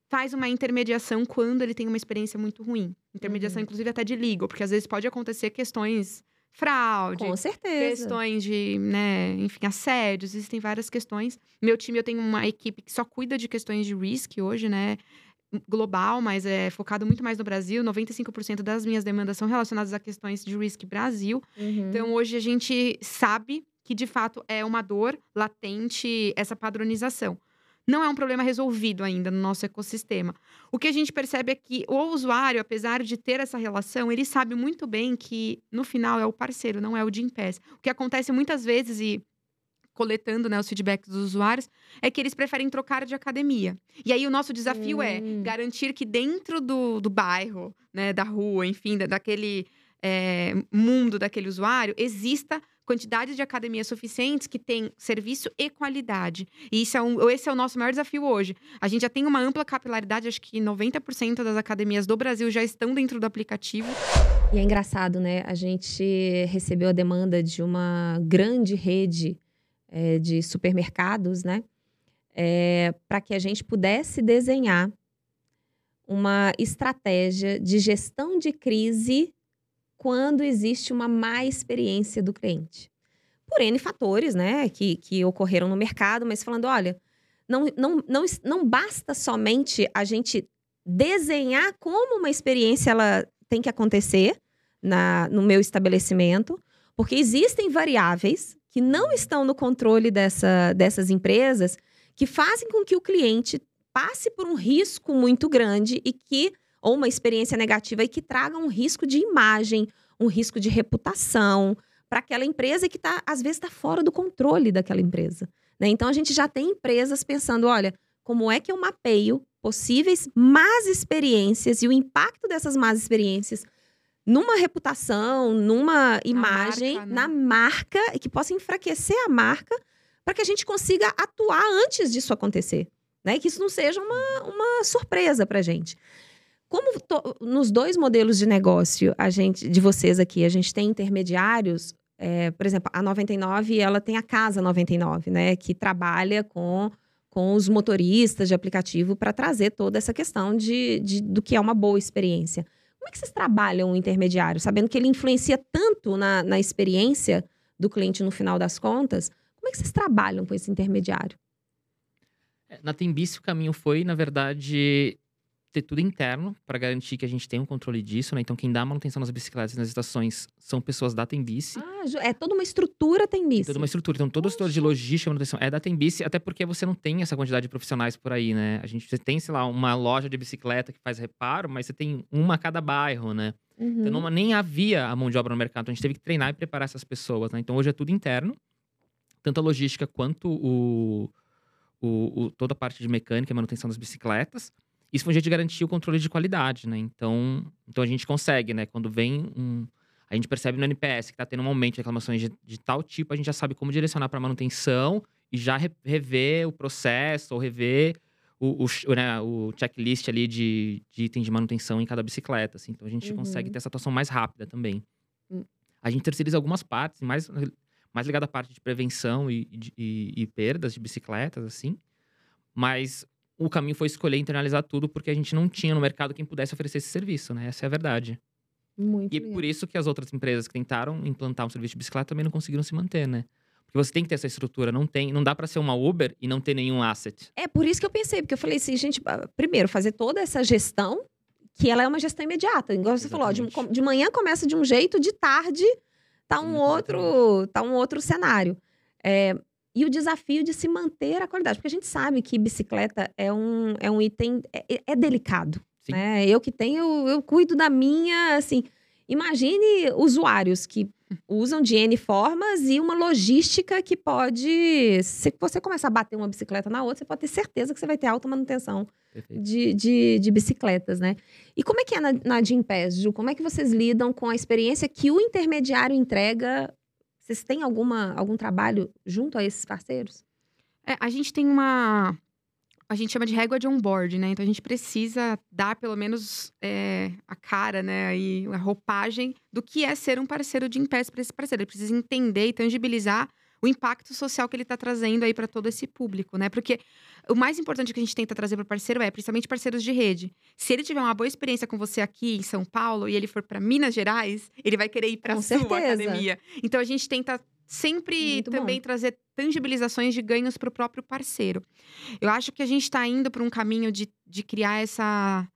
faz uma intermediação quando ele tem uma experiência muito ruim. Intermediação, Uhum. inclusive, até de legal, porque às vezes pode acontecer questões fraude, Com certeza. questões de, né, enfim, assédios, existem várias questões. Meu time, eu tenho uma equipe que só cuida de questões de risk hoje, né? Global, mas é focado muito mais no Brasil. 95% das minhas demandas são relacionadas a questões de risk Brasil. Uhum. Então, hoje a gente sabe que de fato é uma dor latente essa padronização. Não é um problema resolvido ainda no nosso ecossistema. O que a gente percebe é que o usuário, apesar de ter essa relação, ele sabe muito bem que no final é o parceiro, não é o Gympass. O que acontece muitas vezes e coletando né, os feedbacks dos usuários, é que eles preferem trocar de academia. E aí o nosso desafio é Hum. garantir que dentro do, do bairro, né, da rua, enfim, da- daquele é, mundo daquele usuário, exista quantidade de academias suficientes que tem serviço e qualidade. E isso é um, esse é o nosso maior desafio hoje. A gente já tem uma ampla capilaridade, acho que 90% das academias do Brasil já estão dentro do aplicativo. E é engraçado, né? A gente recebeu a demanda de uma grande rede eh, de supermercados, né? para que a gente pudesse desenhar uma estratégia de gestão de crise quando existe uma má experiência do cliente. Por N fatores, né? Que, que ocorreram no mercado, mas falando, olha, não, não, não, não basta somente a gente desenhar como uma experiência ela tem que acontecer na, no meu estabelecimento, porque existem variáveis que não estão no controle dessa, dessas empresas que fazem com que o cliente passe por um risco muito grande e que ou uma experiência negativa e que traga um risco de imagem, um risco de reputação para aquela empresa que tá, às vezes está fora do controle daquela empresa. Né? Então a gente já tem empresas pensando, olha, como é que eu mapeio possíveis más experiências e o impacto dessas más experiências numa reputação, numa imagem, marca, né? na marca, e que possa enfraquecer a marca para que a gente consiga atuar antes disso acontecer. Né? Que isso não seja uma, uma surpresa para a gente. Como to- nos dois modelos de negócio, a gente, de vocês aqui, a gente tem intermediários, é, por exemplo, a 99, ela tem a Casa 99, né? Que trabalha com, com os motoristas de aplicativo para trazer toda essa questão de, de- do que é uma boa experiência. Como é que vocês trabalham o intermediário, sabendo que ele influencia tanto na, na experiência do cliente no final das contas? Como é que vocês trabalham com esse intermediário? É, Na Tembice, o caminho foi, na verdade, ter tudo interno para garantir que a gente tem um controle disso, né? Então, quem dá manutenção nas bicicletas e nas estações são pessoas da Tembice. Ah, é toda uma estrutura tem nisso. Toda uma estrutura. Então, todo o setor de logística e manutenção é da Tembice, até porque você não tem essa quantidade de profissionais por aí, né? A gente você tem, sei lá, uma loja de bicicleta que faz reparo, mas você tem uma a cada bairro, né? Uhum. Então, não, nem havia a mão de obra no mercado. Então, a gente teve que treinar e preparar essas pessoas, né? Então, hoje é tudo interno. Tanto a logística quanto o, o- o- toda a parte de mecânica e manutenção das bicicletas. Isso foi um jeito de garantir o controle de qualidade, né? Então, então a gente consegue, né? Quando vem um... A gente percebe no NPS que tá tendo um aumento de reclamações de, de tal tipo, a gente já sabe como direcionar para manutenção e já re- rever o processo ou rever o, o, né, o checklist ali de, de itens de manutenção em cada bicicleta. Assim. Então a gente Uhum. consegue ter essa atuação mais rápida também. Hum. A gente terceiriza algumas partes, mais, mais ligada à parte de prevenção e, e de- e- e perdas de bicicletas, assim. Mas o caminho foi escolher internalizar tudo porque a gente não tinha no mercado quem pudesse oferecer esse serviço, né? Essa é a verdade. Muito E é por isso que as outras empresas que tentaram implantar um serviço de bicicleta também não conseguiram se manter, né? Porque você tem que ter essa estrutura, não tem, não dá para ser uma Uber e não ter nenhum asset. É por isso que eu pensei, porque eu falei assim, gente, primeiro, fazer toda essa gestão, que ela é uma gestão imediata. Igual você falou, ó, de, Exatamente. de manhã começa de um jeito, de tarde tá um outro, tá um outro cenário. É, e o desafio de se manter a qualidade, porque a gente sabe que bicicleta é um, é um item, é, é delicado. Sim. Né? Eu que tenho, eu cuido da minha, assim. Imagine usuários que usam de N formas e uma logística que pode. Se você começar a bater uma bicicleta na outra, você pode ter certeza que você vai ter alta manutenção de, de, de bicicletas, né? E como é que é na, na Gympass, Ju? Como é que vocês lidam com a experiência que o intermediário entrega? Vocês têm alguma, algum trabalho junto a esses parceiros? É, a gente tem uma. A gente chama de régua de onboard, né? Então a gente precisa dar pelo menos é, a cara, né? Aí, a roupagem do que é ser um parceiro de Impass para esse parceiro. Ele precisa entender e tangibilizar o impacto social que ele está trazendo aí para todo esse público, né? Porque o mais importante que a gente tenta trazer para o parceiro é, principalmente parceiros de rede. Se ele tiver uma boa experiência com você aqui em São Paulo e ele for para Minas Gerais, ele vai querer ir para Com sua certeza. academia. Então a gente tenta sempre Muito também bom. trazer tangibilizações de ganhos para o próprio parceiro. Eu acho que a gente está indo para um caminho de, de criar essa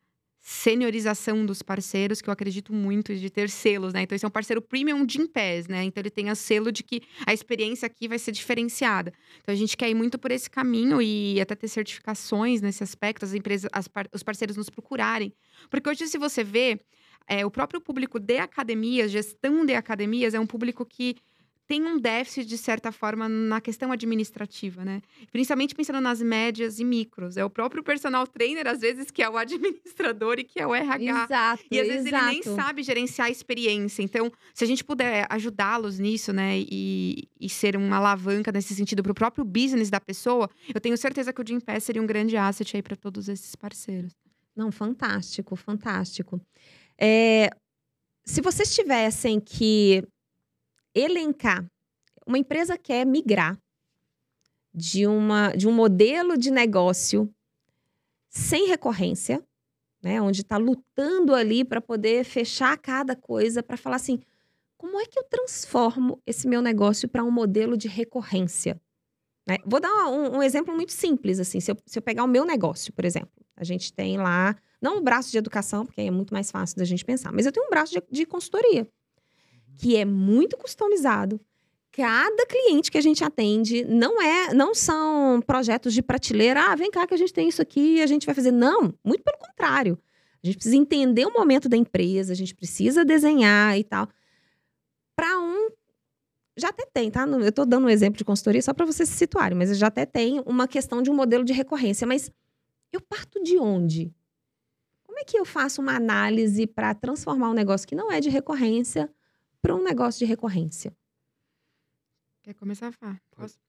seniorização dos parceiros, que eu acredito muito de ter selos, né? Então, esse é um parceiro premium de Impés, né? Então, ele tem o selo de que a experiência aqui vai ser diferenciada. Então, a gente quer ir muito por esse caminho e até ter certificações nesse aspecto, as empresas, as par- os parceiros nos procurarem. Porque hoje, se você vê, é, o próprio público de academias, gestão de academias, é um público que tem um déficit, de certa forma, na questão administrativa, né? Principalmente pensando nas médias e micros. É o próprio personal trainer, às vezes, que é o administrador e que é o RH. Exato, E às vezes exato. ele nem sabe gerenciar a experiência. Então, se a gente puder ajudá-los nisso, né, e, e ser uma alavanca nesse sentido para o próprio business da pessoa, eu tenho certeza que o Jim Pass seria um grande asset aí para todos esses parceiros. Não, fantástico, fantástico. É, se vocês tivessem que elencar, uma empresa quer migrar de, uma, de um modelo de negócio sem recorrência, né, onde está lutando ali para poder fechar cada coisa, para falar assim, como é que eu transformo esse meu negócio para um modelo de recorrência? né? Vou dar um, um exemplo muito simples, assim, se eu, se eu pegar o meu negócio, por exemplo, a gente tem lá não o braço de educação, porque aí é muito mais fácil da gente pensar, mas eu tenho um braço de, de consultoria, que é muito customizado. Cada cliente que a gente atende não é, não são projetos de prateleira. Ah, vem cá que a gente tem isso aqui e a gente vai fazer. Não, muito pelo contrário. A gente precisa entender o momento da empresa, a gente precisa desenhar e tal. Para um, já até tem, tá? Eu estou dando um exemplo de consultoria só para vocês se situarem, mas já até tem uma questão de um modelo de recorrência. Mas eu parto de onde? Como é que eu faço uma análise para transformar um negócio que não é de recorrência para um negócio de recorrência? Quer começar, Fá? Pode. Posso?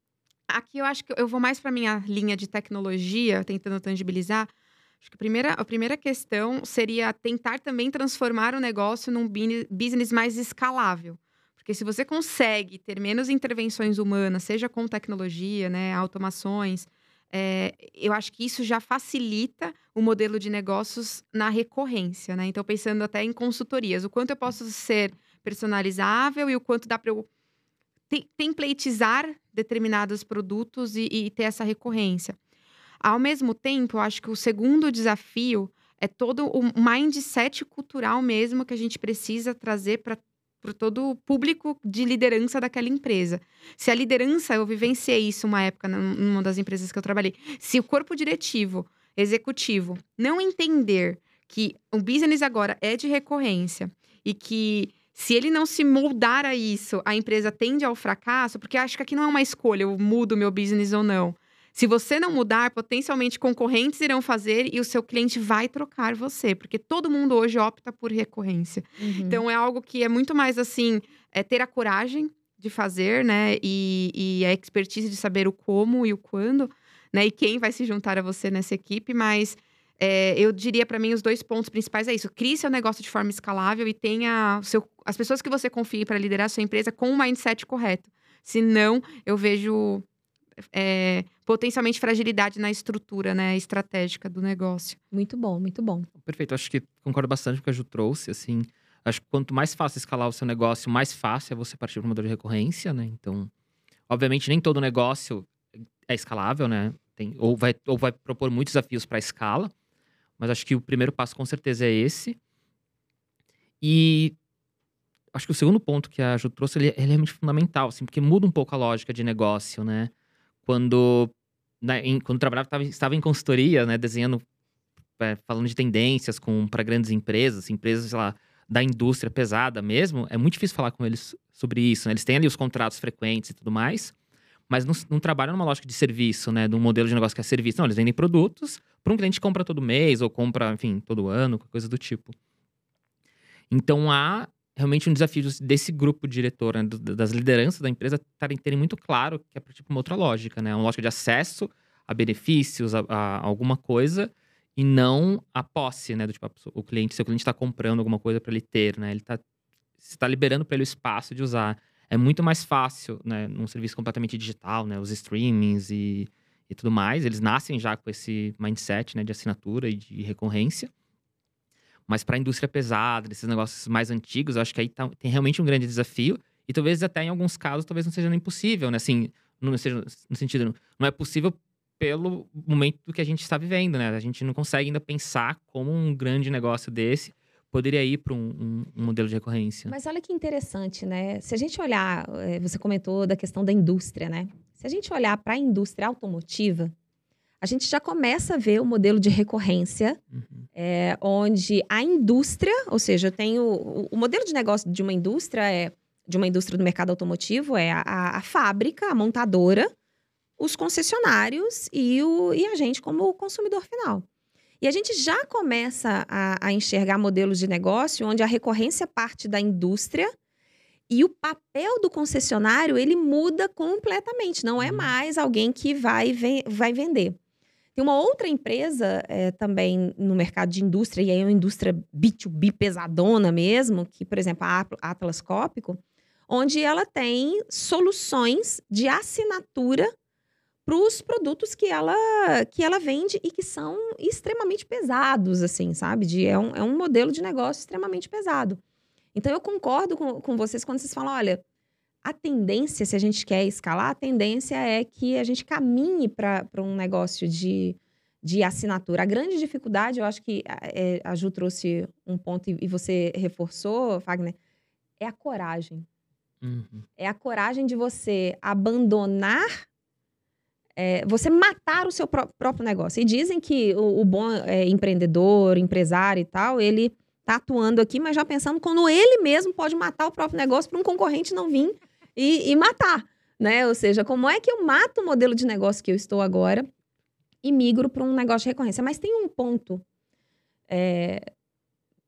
Aqui eu acho que eu vou mais para minha linha de tecnologia, tentando tangibilizar. Acho que a primeira, a primeira questão seria tentar também transformar o negócio num business mais escalável. Porque se você consegue ter menos intervenções humanas, seja com tecnologia, né, automações, é, eu acho que isso já facilita o modelo de negócios na recorrência, né? Então, pensando até em consultorias, o quanto eu posso ser personalizável e o quanto dá para eu te- templatizar determinados produtos e, e ter essa recorrência. Ao mesmo tempo, eu acho que o segundo desafio é todo o mindset cultural mesmo que a gente precisa trazer para todo o público de liderança daquela empresa. Se a liderança, eu vivenciei isso uma época num- numa das empresas que eu trabalhei, se o corpo diretivo, executivo, não entender que o business agora é de recorrência e que se ele não se moldar a isso, a empresa tende ao fracasso, porque acho que aqui não é uma escolha, eu mudo meu business ou não. Se você não mudar, potencialmente concorrentes irão fazer e o seu cliente vai trocar você, porque todo mundo hoje opta por recorrência. Então é algo que é muito mais assim, é ter a coragem de fazer, né? E, e a expertise de saber o como e o quando, né? E quem vai se juntar a você nessa equipe, mas é, eu diria para mim os dois pontos principais é isso: crie seu negócio de forma escalável e tenha seu, as pessoas que você confie para liderar a sua empresa com o mindset correto. Senão, eu vejo é, potencialmente fragilidade na estrutura, né, estratégica do negócio. Muito bom, muito bom. Perfeito, acho que concordo bastante com o que a Ju trouxe, assim. Acho que quanto mais fácil escalar o seu negócio, mais fácil é você partir para o modelo de recorrência, né? Então, obviamente, nem todo negócio é escalável, né? Tem, ou, vai, ou vai propor muitos desafios para a escala, mas acho que o primeiro passo com certeza é esse. E acho que o segundo ponto que a Ju trouxe, ele, ele é realmente fundamental, assim, porque muda um pouco a lógica de negócio, né? Quando, né, em, quando trabalhava, tava, estava em consultoria, né, desenhando é, falando de tendências para grandes empresas, empresas, sei lá, da indústria pesada mesmo, é muito difícil falar com eles sobre isso, né? Eles têm ali os contratos frequentes e tudo mais, mas não, não trabalham numa lógica de serviço, né? De um modelo de negócio que é serviço. Não, eles vendem produtos para um cliente que compra todo mês ou compra, enfim, todo ano, coisa do tipo. Então há realmente um desafio desse grupo diretor, né, das lideranças da empresa, tarem, terem muito claro que é para tipo, uma outra lógica, né? Uma lógica de acesso a benefícios, a, a alguma coisa, e não a posse, né? Do tipo, o cliente, seu cliente está comprando alguma coisa para ele ter, né? Ele tá, você está liberando para ele o espaço de usar. é muito mais fácil, né, num serviço completamente digital, né, os streamings e, e tudo mais, eles nascem já com esse mindset, né, de assinatura e de recorrência. Mas para a indústria pesada, esses negócios mais antigos, eu acho que aí tá, tem realmente um grande desafio. E talvez até em alguns casos, talvez não seja nem possível, né? Assim, não seja no sentido, não é possível pelo momento que a gente está vivendo, né? A gente não consegue ainda pensar como um grande negócio desse poderia ir para um, um, um, modelo de recorrência. Mas olha que interessante, né? Se a gente olhar, eh, você comentou da questão da indústria, né? Se a gente olhar para a indústria automotiva, a gente já começa a ver o modelo de recorrência, uhum. é, onde a indústria, ou seja, eu tenho o, o modelo de negócio de uma indústria é de uma indústria do mercado automotivo é a, a fábrica, a montadora, os concessionários e, o, e a gente como consumidor final. E a gente já começa a, a enxergar modelos de negócio onde a recorrência parte da indústria e o papel do concessionário ele muda completamente. Não é uhum. mais alguém que vai, vai vender. Tem uma outra empresa é, também no mercado de indústria, e aí é uma indústria B2B pesadona mesmo, que, por exemplo, a Atlas Cópico, onde ela tem soluções de assinatura para os produtos que ela, que ela vende e que são extremamente pesados, assim, sabe? De, é, um, é um modelo de negócio extremamente pesado. Então, eu concordo com, com vocês quando vocês falam, olha, a tendência, se a gente quer escalar, a tendência é que a gente caminhe para um negócio de, de assinatura. A grande dificuldade, eu acho que é, a Ju trouxe um ponto e, e você reforçou, Fagner, é a coragem. Uhum. É a coragem de você abandonar, é, você matar o seu pró próprio negócio. E dizem que o, o bom é, empreendedor, empresário e tal, ele tá atuando aqui, mas já pensando quando ele mesmo pode matar o próprio negócio para um concorrente não vir e, e matar, né? Ou seja, como é que eu mato o modelo de negócio que eu estou agora e migro para um negócio de recorrência? Mas tem um ponto é,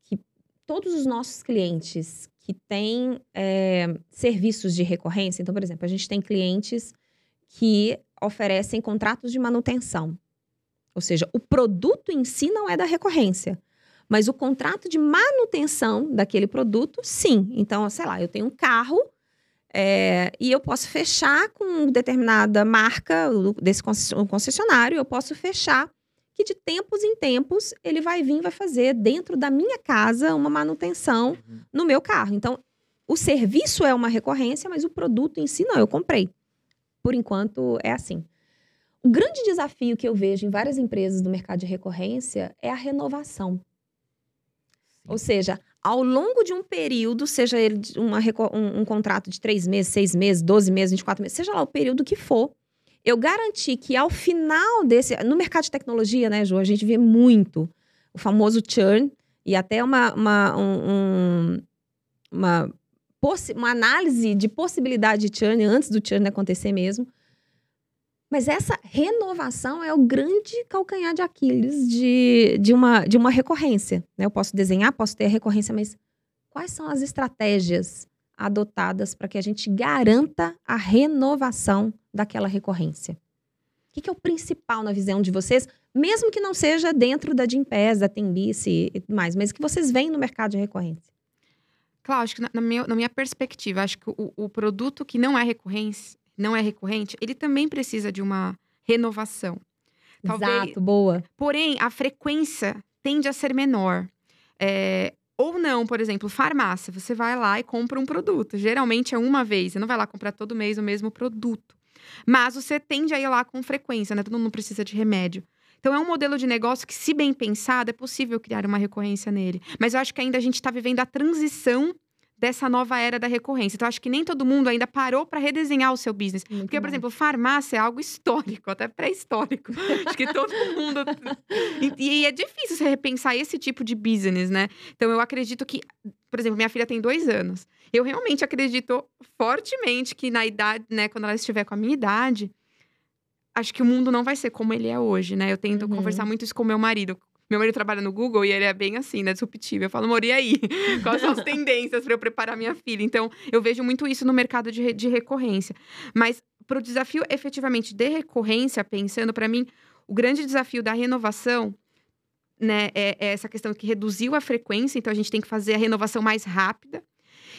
que todos os nossos clientes que tem é, serviços de recorrência. Então, por exemplo, a gente tem clientes que oferecem contratos de manutenção. Ou seja, o produto em si não é da recorrência, mas o contrato de manutenção daquele produto, sim. Então, sei lá, eu tenho um carro é, e eu posso fechar com determinada marca desse concessionário, eu posso fechar que de tempos em tempos ele vai vir, vai fazer dentro da minha casa uma manutenção uhum. no meu carro. Então, o serviço é uma recorrência, mas o produto em si não, eu comprei. Por enquanto é assim. O grande desafio que eu vejo em várias empresas do mercado de recorrência é a renovação. Ou seja, ao longo de um período, seja ele uma, um, um contrato de três meses, seis meses, doze meses, 24 meses, seja lá o período que for, eu garanti que ao final desse. No mercado de tecnologia, né, Ju, a gente vê muito o famoso churn e até uma, uma, um, uma, uma análise de possibilidade de churn antes do churn acontecer mesmo. Mas essa renovação é o grande calcanhar de Aquiles de, de, uma, de uma recorrência. Né? Eu posso desenhar, posso ter a recorrência, mas quais são as estratégias adotadas para que a gente garanta a renovação daquela recorrência? O que, que, é o principal na visão de vocês, mesmo que não seja dentro da Gimpass, da Tembice e tudo mais, mas que vocês veem no mercado de recorrência? Claro, acho que na, na, minha, na minha, perspectiva, acho que o, o, produto que não é recorrente, não é recorrente, ele também precisa de uma renovação. Talvez, Exato, boa. Porém, a frequência tende a ser menor. É, ou não, por exemplo, farmácia. Você vai lá e compra um produto. Geralmente é uma vez. Você não vai lá comprar todo mês o mesmo produto. Mas você tende a ir lá com frequência, né? Todo mundo precisa de remédio. Então é um modelo de negócio que, se bem pensado, é possível criar uma recorrência nele. Mas eu acho que ainda a gente está vivendo a transição dessa nova era da recorrência. Então, acho que nem todo mundo ainda parou para redesenhar o seu business. Muito Porque, bom. por exemplo, farmácia é algo histórico, até pré-histórico. acho que todo mundo. E, e, é difícil você repensar esse tipo de business, né? Então, eu acredito que, por exemplo, minha filha tem dois anos. Eu realmente acredito fortemente que na idade, né, quando ela estiver com a minha idade, acho que o mundo não vai ser como ele é hoje, né? Eu tento uhum. conversar muito isso com meu marido. Meu marido trabalha no Google e ele é bem assim, né? Disruptivo. Eu falo, amor, e aí? Quais são as tendências para eu preparar minha filha? Então, eu vejo muito isso no mercado de, de recorrência. Mas, para o desafio efetivamente de recorrência, pensando, para mim, o grande desafio da renovação né, é, é essa questão que reduziu a frequência, então a gente tem que fazer a renovação mais rápida.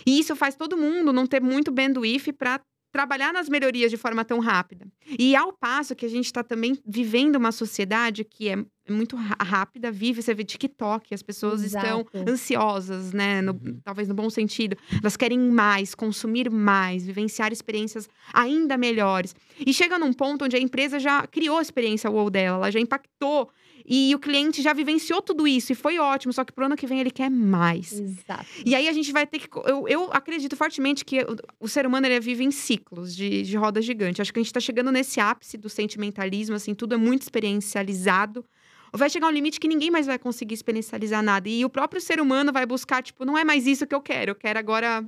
E isso faz todo mundo não ter muito bandwidth para trabalhar nas melhorias de forma tão rápida. E ao passo que a gente está também vivendo uma sociedade que é muito rápida, vive, você vê TikTok, as pessoas Exato. estão ansiosas, né? No- Uhum. talvez no bom sentido. Elas querem mais, consumir mais, vivenciar experiências ainda melhores. E chega num ponto onde a empresa já criou a experiência wow dela, ela já impactou. E o cliente já vivenciou tudo isso e foi ótimo, só que pro ano que vem ele quer mais. Exato. E aí a gente vai ter que. Eu, eu acredito fortemente que o, o ser humano ele vive em ciclos de, de roda gigante. Acho que a gente tá chegando nesse ápice do sentimentalismo, assim, tudo é muito experiencializado. Vai chegar um limite que ninguém mais vai conseguir experiencializar nada. E o próprio ser humano vai buscar, tipo, não é mais isso que eu quero, eu quero agora.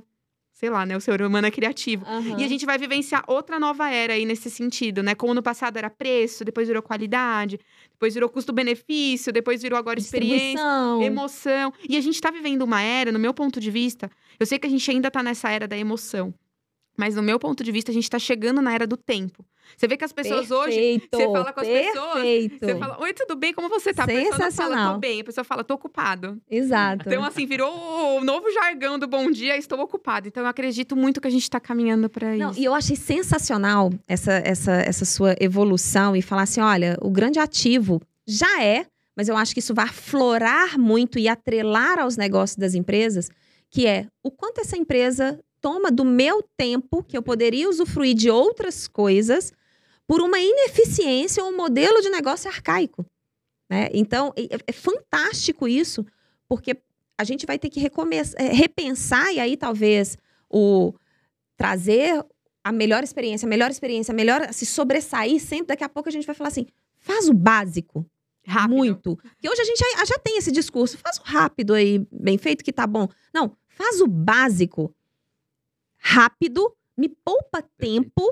Sei lá, né? O ser humano é criativo. Aham. E a gente vai vivenciar outra nova era aí nesse sentido, né? Como no passado era preço, depois virou qualidade, depois virou custo-benefício, depois virou agora experiência emoção. E a gente tá vivendo uma era, no meu ponto de vista, eu sei que a gente ainda tá nessa era da emoção. Mas no meu ponto de vista, a gente tá chegando na era do tempo. Você vê que as pessoas hoje. Perfeito, você fala com as pessoas, perfeito. Você fala, oi, tudo bem? Como você tá? A pessoa não fala, Sensacional. tô bem. A pessoa fala, tô ocupado. Exato. Então, assim, virou o novo jargão do bom dia, estou ocupado. Então, eu acredito muito que a gente tá caminhando Não, isso. e eu achei sensacional essa, essa, essa sua evolução e falar assim: olha, o grande ativo já é, mas eu acho que isso vai aflorar muito e atrelar aos negócios das empresas, que é o quanto essa empresa toma do meu tempo, que eu poderia usufruir de outras coisas, por uma ineficiência ou um modelo de negócio arcaico. Né? Então, é, é fantástico isso, porque a gente vai ter que recomeçar, é, repensar, e aí talvez o trazer a melhor experiência, a melhor experiência, a melhor se sobressair sempre. Daqui a pouco a gente vai falar assim: faz o básico. Rápido. Muito. Porque hoje a gente já, já tem esse discurso: faz o rápido aí, bem feito, que tá bom. Não, faz o básico rápido, me poupa tempo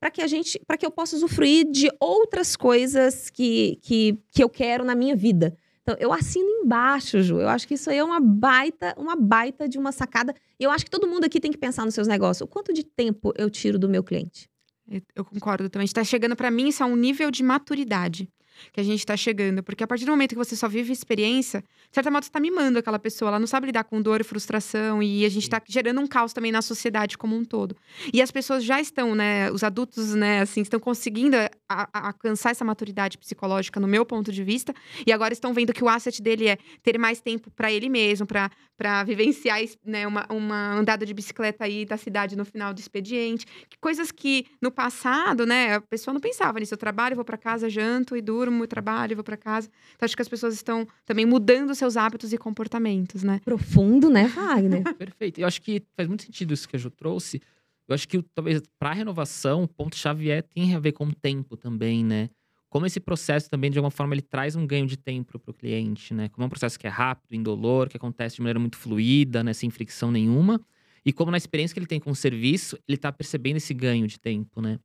para que a gente, para que eu possa usufruir de outras coisas que, que, que eu quero na minha vida. Então, eu assino embaixo, Ju. Eu acho que isso aí é uma baita, uma baita de uma sacada. E eu acho que todo mundo aqui tem que pensar nos seus negócios. O quanto de tempo eu tiro do meu cliente? Eu- Eu concordo também. A gente tá chegando, pra mim, isso é um nível de maturidade que a gente tá chegando. Porque a partir do momento que você só vive experiência, de certa modo, você tá mimando aquela pessoa. Ela não sabe lidar com dor e frustração. E a gente tá gerando um caos também na sociedade como um todo. E as pessoas já estão, né? Os adultos, né, assim, estão conseguindo a- a- alcançar essa maturidade psicológica, no meu ponto de vista. E agora estão vendo que o asset dele é ter mais tempo pra ele mesmo, para vivenciar né, uma, uma andada de bicicleta aí da cidade no final do expediente. Coisas que no passado, né, a pessoa não pensava nisso. Eu trabalho, vou para casa, janto e durmo, trabalho, vou para casa. Então acho que as pessoas estão também mudando seus hábitos e comportamentos, né? Profundo, né, Wagner? Perfeito. Eu acho que faz muito sentido isso que a Ju trouxe. Eu acho que talvez para renovação, o ponto-chave é tem a ver com o tempo também, né? Como esse processo também, de alguma forma, ele traz um ganho de tempo para o cliente, né? Como é um processo que é rápido, indolor, que acontece de maneira muito fluida, né? Sem fricção nenhuma. E como na experiência que ele tem com o serviço, ele está percebendo esse ganho de tempo, né?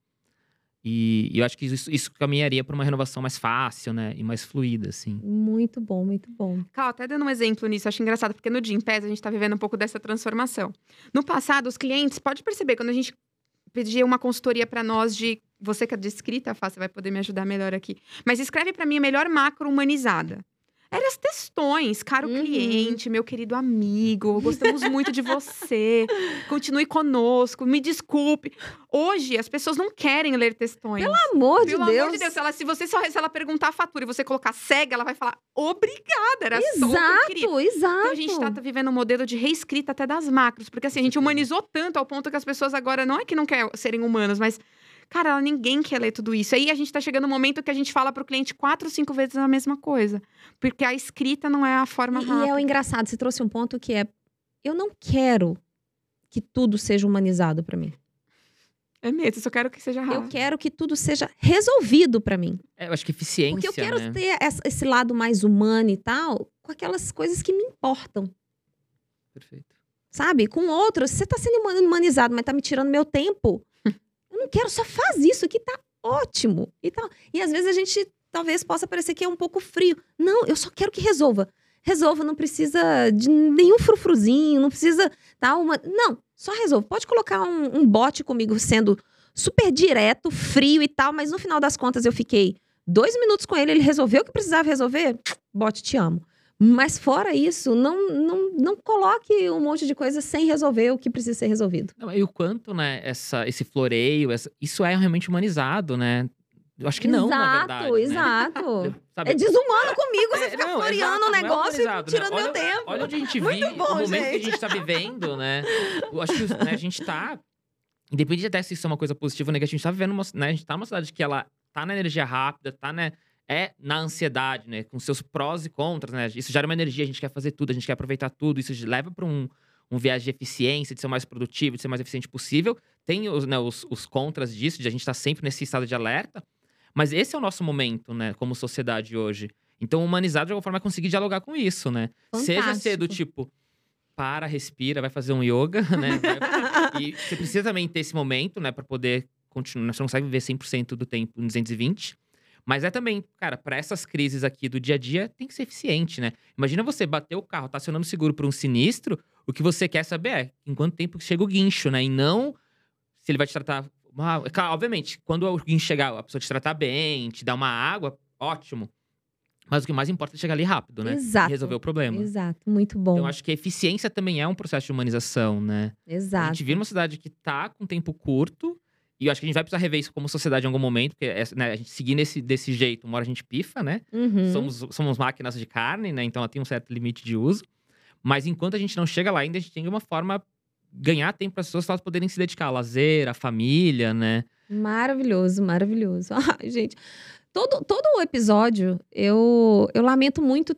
E, e eu acho que isso, isso caminharia para uma renovação mais fácil, né? E mais fluida, assim. muito bom, muito bom. Cal, até dando um exemplo nisso, acho engraçado, porque no Gimpass a gente está vivendo um pouco dessa transformação. No passado, os clientes, pode perceber, quando a gente pedia uma consultoria para nós de. Você que é de escrita, Fá, você vai poder me ajudar melhor aqui. Mas escreve para mim a melhor macro humanizada. Eram as textões, caro Uhum. cliente, meu querido amigo, gostamos muito de você, continue conosco, me desculpe. Hoje, as pessoas não querem ler textões. Pelo amor de Pelo Deus. amor de Deus, se, ela, se você só se ela perguntar a fatura e você colocar cega, ela vai falar obrigada, era só o que eu queria. Exato, exato. Então a gente tá vivendo um modelo de reescrita até das macros, porque assim, a gente humanizou tanto ao ponto que as pessoas agora não é que não querem serem humanas, mas cara, ninguém quer ler tudo isso. Aí a gente tá chegando no momento que a gente fala pro cliente quatro, cinco vezes a mesma coisa, porque a escrita não é a forma E, e rápida. é o engraçado, você trouxe um ponto que é: eu não quero que tudo seja humanizado para mim. É mesmo, eu só quero que seja Eu rápido. quero que tudo seja resolvido para mim. É, eu acho que eficiência, Porque eu quero né? ter essa- esse lado mais humano e tal, com aquelas coisas que me importam. Perfeito. Sabe? Com outros, você tá sendo human- humanizado, mas tá me tirando meu tempo. Quero, só faz isso aqui, tá ótimo. E, tal. e às vezes a gente talvez possa parecer que é um pouco frio. Não, eu só quero que resolva. Resolva, não precisa de nenhum frufruzinho, não precisa tal uma. Não, só resolva. Pode colocar um, um bote comigo sendo super direto, frio e tal, mas no final das contas eu fiquei dois minutos com ele, ele resolveu o que precisava resolver. Bote, te amo. Mas fora isso, não, não, não coloque um monte de coisa sem resolver o que precisa ser resolvido. Não, e o quanto, né, essa, esse floreio, essa, isso é realmente humanizado, né? Eu acho que não, exato, na verdade. né? Exato, Sabe? É desumano comigo você É, ficar não, floreando exato, o não é negócio humanizado, e tirando né? meu tempo. Olha onde a gente vive, o momento que a gente. gente tá vivendo, né? Eu acho que né, a gente tá. Independente até se isso é uma coisa positiva ou negativa, a gente tá vivendo uma. Né, a gente tá numa cidade que ela tá na energia rápida, tá, né? É na ansiedade, né? Com seus prós e contras, né? Isso gera uma energia, a gente quer fazer tudo, a gente quer aproveitar tudo, isso leva para um, um viés de eficiência, de ser mais produtivo, de ser mais eficiente possível. Tem os, né, os, os contras disso, de a gente estar sempre nesse estado de alerta. Mas esse é o nosso momento, né, como sociedade hoje. Então, humanizar de alguma forma é conseguir dialogar com isso, né? Seja ser do Fantástico. tipo, para, respira, vai fazer um yoga, né? Vai- e você precisa também ter esse momento, né, para poder continuar. Você não consegue viver 100% do tempo em 220. Mas é também, cara, para essas crises aqui do dia a dia, tem que ser eficiente, né? Imagina você bater o carro, tá acionando seguro por um sinistro, o que você quer saber é em quanto tempo chega o guincho, né? E não se ele vai te tratar. Ah, claro, obviamente, quando o guincho chegar, a pessoa te tratar bem, te dar uma água, ótimo. Mas o que mais importa é chegar ali rápido, né? Exato. E resolver o problema. Exato, muito bom. Então, eu acho que a eficiência também é um processo de humanização, né? A Exato. gente vive numa cidade que tá com tempo curto. E eu acho que a gente vai precisar rever isso como sociedade em algum momento, porque né, a gente seguir nesse, desse jeito, uma hora a gente pifa, né? Uhum. Somos, somos máquinas de carne, né? Então ela tem um certo limite de uso. Mas enquanto a gente não chega lá ainda, a gente tem uma forma ganhar tempo para as pessoas elas poderem se dedicar ao lazer, à família, né? Maravilhoso, maravilhoso. Ai, gente, todo, todo o episódio eu, eu lamento muito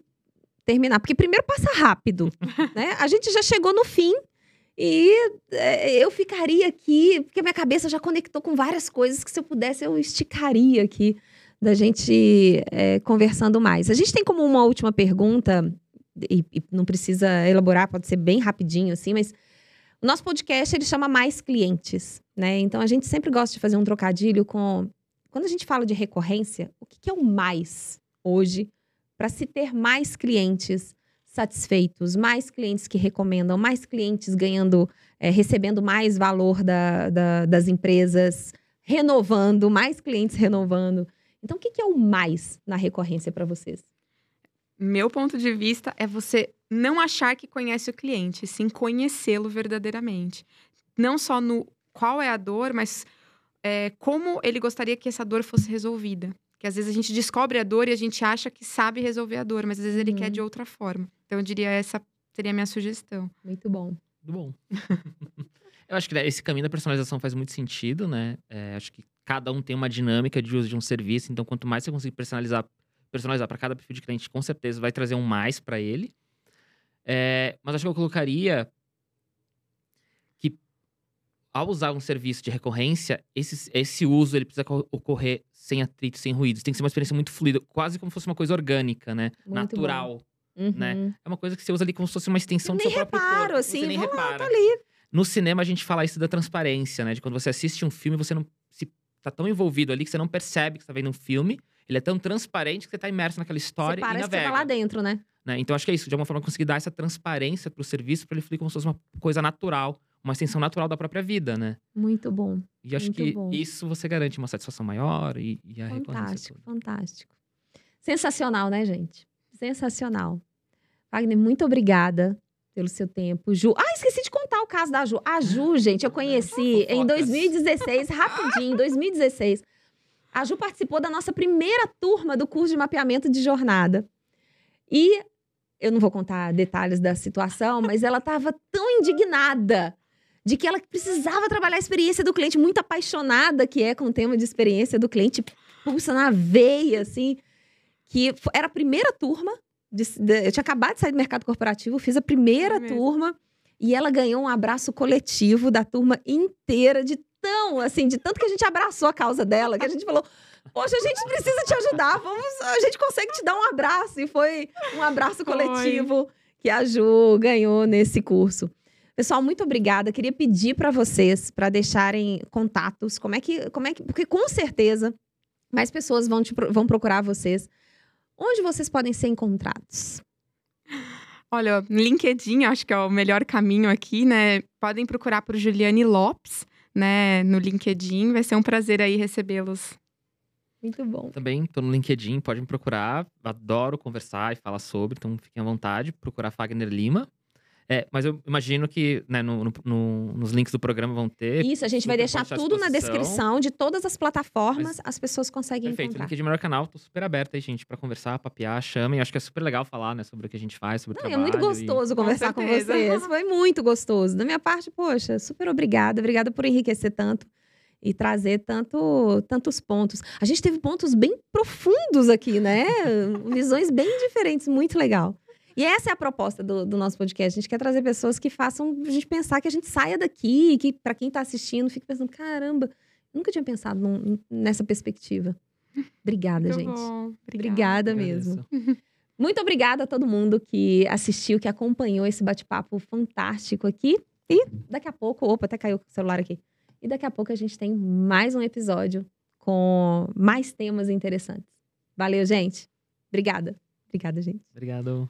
terminar, porque primeiro passa rápido, né? A gente já chegou no fim e é, eu ficaria aqui, porque minha cabeça já conectou com várias coisas que se eu pudesse eu esticaria aqui da gente é, conversando mais. A gente tem como uma última pergunta, e, e não precisa elaborar, pode ser bem rapidinho assim, mas o nosso podcast ele chama Mais Clientes, né? Então a gente sempre gosta de fazer um trocadilho com. Quando a gente fala de recorrência, o que, que é o mais hoje para se ter mais clientes satisfeitos, mais clientes que recomendam, mais clientes ganhando, eh, recebendo mais valor da- da- das empresas, renovando, mais clientes renovando. Então, o que, que é o mais na recorrência para vocês? Meu ponto de vista é você não achar que conhece o cliente, sim conhecê-lo verdadeiramente. Não só no qual é a dor, mas é, como ele gostaria que essa dor fosse resolvida. Que às vezes a gente descobre a dor e a gente acha que sabe resolver a dor, mas às vezes ele Uhum. quer de outra forma. Então eu diria essa seria a minha sugestão. Muito bom. Muito bom. eu acho que né, esse caminho da personalização faz muito sentido, né? É, acho que cada um tem uma dinâmica de uso de um serviço, então quanto mais você conseguir personalizar, personalizar para cada perfil de cliente, com certeza vai trazer um mais para ele. É, mas acho que eu colocaria ao usar um serviço de recorrência, esse, esse uso ele precisa co- ocorrer sem atrito, sem ruídos. Tem que ser uma experiência muito fluida, quase como se fosse uma coisa orgânica, né? Muito Natural. Uhum. Né? É uma coisa que você usa ali como se fosse uma extensão do seu próprio reparo, corpo. assim, você nem lá, repara. tá ali. No cinema, a gente fala isso da transparência, né? De quando você assiste um filme, você não se tá tão envolvido ali que você não percebe que você tá vendo um filme. Ele é tão transparente que você tá imerso naquela história Você e parece que você navega. tá lá dentro, né? né? Então, acho que é isso. De alguma forma, conseguir dar essa transparência pro serviço pra ele fluir como se fosse uma coisa natural. Uma extensão natural da própria vida, né? Muito bom. E acho que bom. isso você garante uma satisfação maior e, e a Fantástico, fantástico. Sensacional, né, gente? Sensacional. Wagner, muito obrigada pelo seu tempo. Ju. Ah, esqueci de contar o caso da Ju. A Ju, gente, eu conheci em Fofocas. 2016, rapidinho, 2016. A Ju participou da nossa primeira turma do curso de mapeamento de jornada. E eu não vou contar detalhes da situação, mas ela estava tão indignada de que ela precisava trabalhar a experiência do cliente, muito apaixonada que é com o tema de experiência do cliente, pulsa na veia, assim, que era a primeira turma. de- de- eu tinha acabado de sair do mercado corporativo, fiz a primeira É turma e ela ganhou um abraço coletivo da turma inteira, de tão, assim, de tanto que a gente abraçou a causa dela, que a gente falou. Poxa, a gente precisa te ajudar, vamos, a gente consegue te dar um abraço. E foi um abraço Foi. coletivo que a Ju ganhou nesse curso. Pessoal, muito obrigada. Queria pedir para vocês para deixarem contatos. Como é que, como é que, porque com certeza mais pessoas vão te vão procurar vocês. Onde vocês podem ser encontrados? Olha, no LinkedIn, acho que é o melhor caminho aqui, né? Podem procurar por Juliane Lopes, né, no LinkedIn. Vai ser um prazer aí recebê-los. Muito bom. Também tô no LinkedIn, pode me procurar. Adoro conversar e falar sobre, então fiquem à vontade. Procurar Fagner Lima. É, mas eu imagino que né, no, no- no- nos links do programa vão ter. Isso, a gente vai deixar tudo na descrição de todas as plataformas, as pessoas conseguem Perfeito, encontrar. LinkedIn é o melhor canal, tô super aberto aí, gente, pra conversar, papear, chamem. Acho que é super legal falar, né, sobre o que a gente faz, sobre o Não, é trabalho. muito e- gostoso Com conversar com, certeza. vocês. Foi muito gostoso. Da minha parte, poxa, super obrigada. Obrigada por enriquecer tanto e trazer tanto, tantos pontos. A gente teve pontos bem profundos aqui, né? Visões bem diferentes, muito legal. E essa é a proposta do, do nosso podcast. A gente quer trazer pessoas que façam a gente pensar que a gente saia daqui, que para quem tá assistindo fique pensando, caramba, nunca tinha pensado num- nessa perspectiva. Obrigada, Muito gente. bom. Obrigada Agradeço. mesmo. Muito obrigada a todo mundo que assistiu, que acompanhou esse bate-papo fantástico aqui. E daqui a pouco, opa, até caiu o celular aqui. E daqui a pouco a gente tem mais um episódio com mais temas interessantes. Valeu, gente. Obrigada. Obrigada, gente. Obrigado.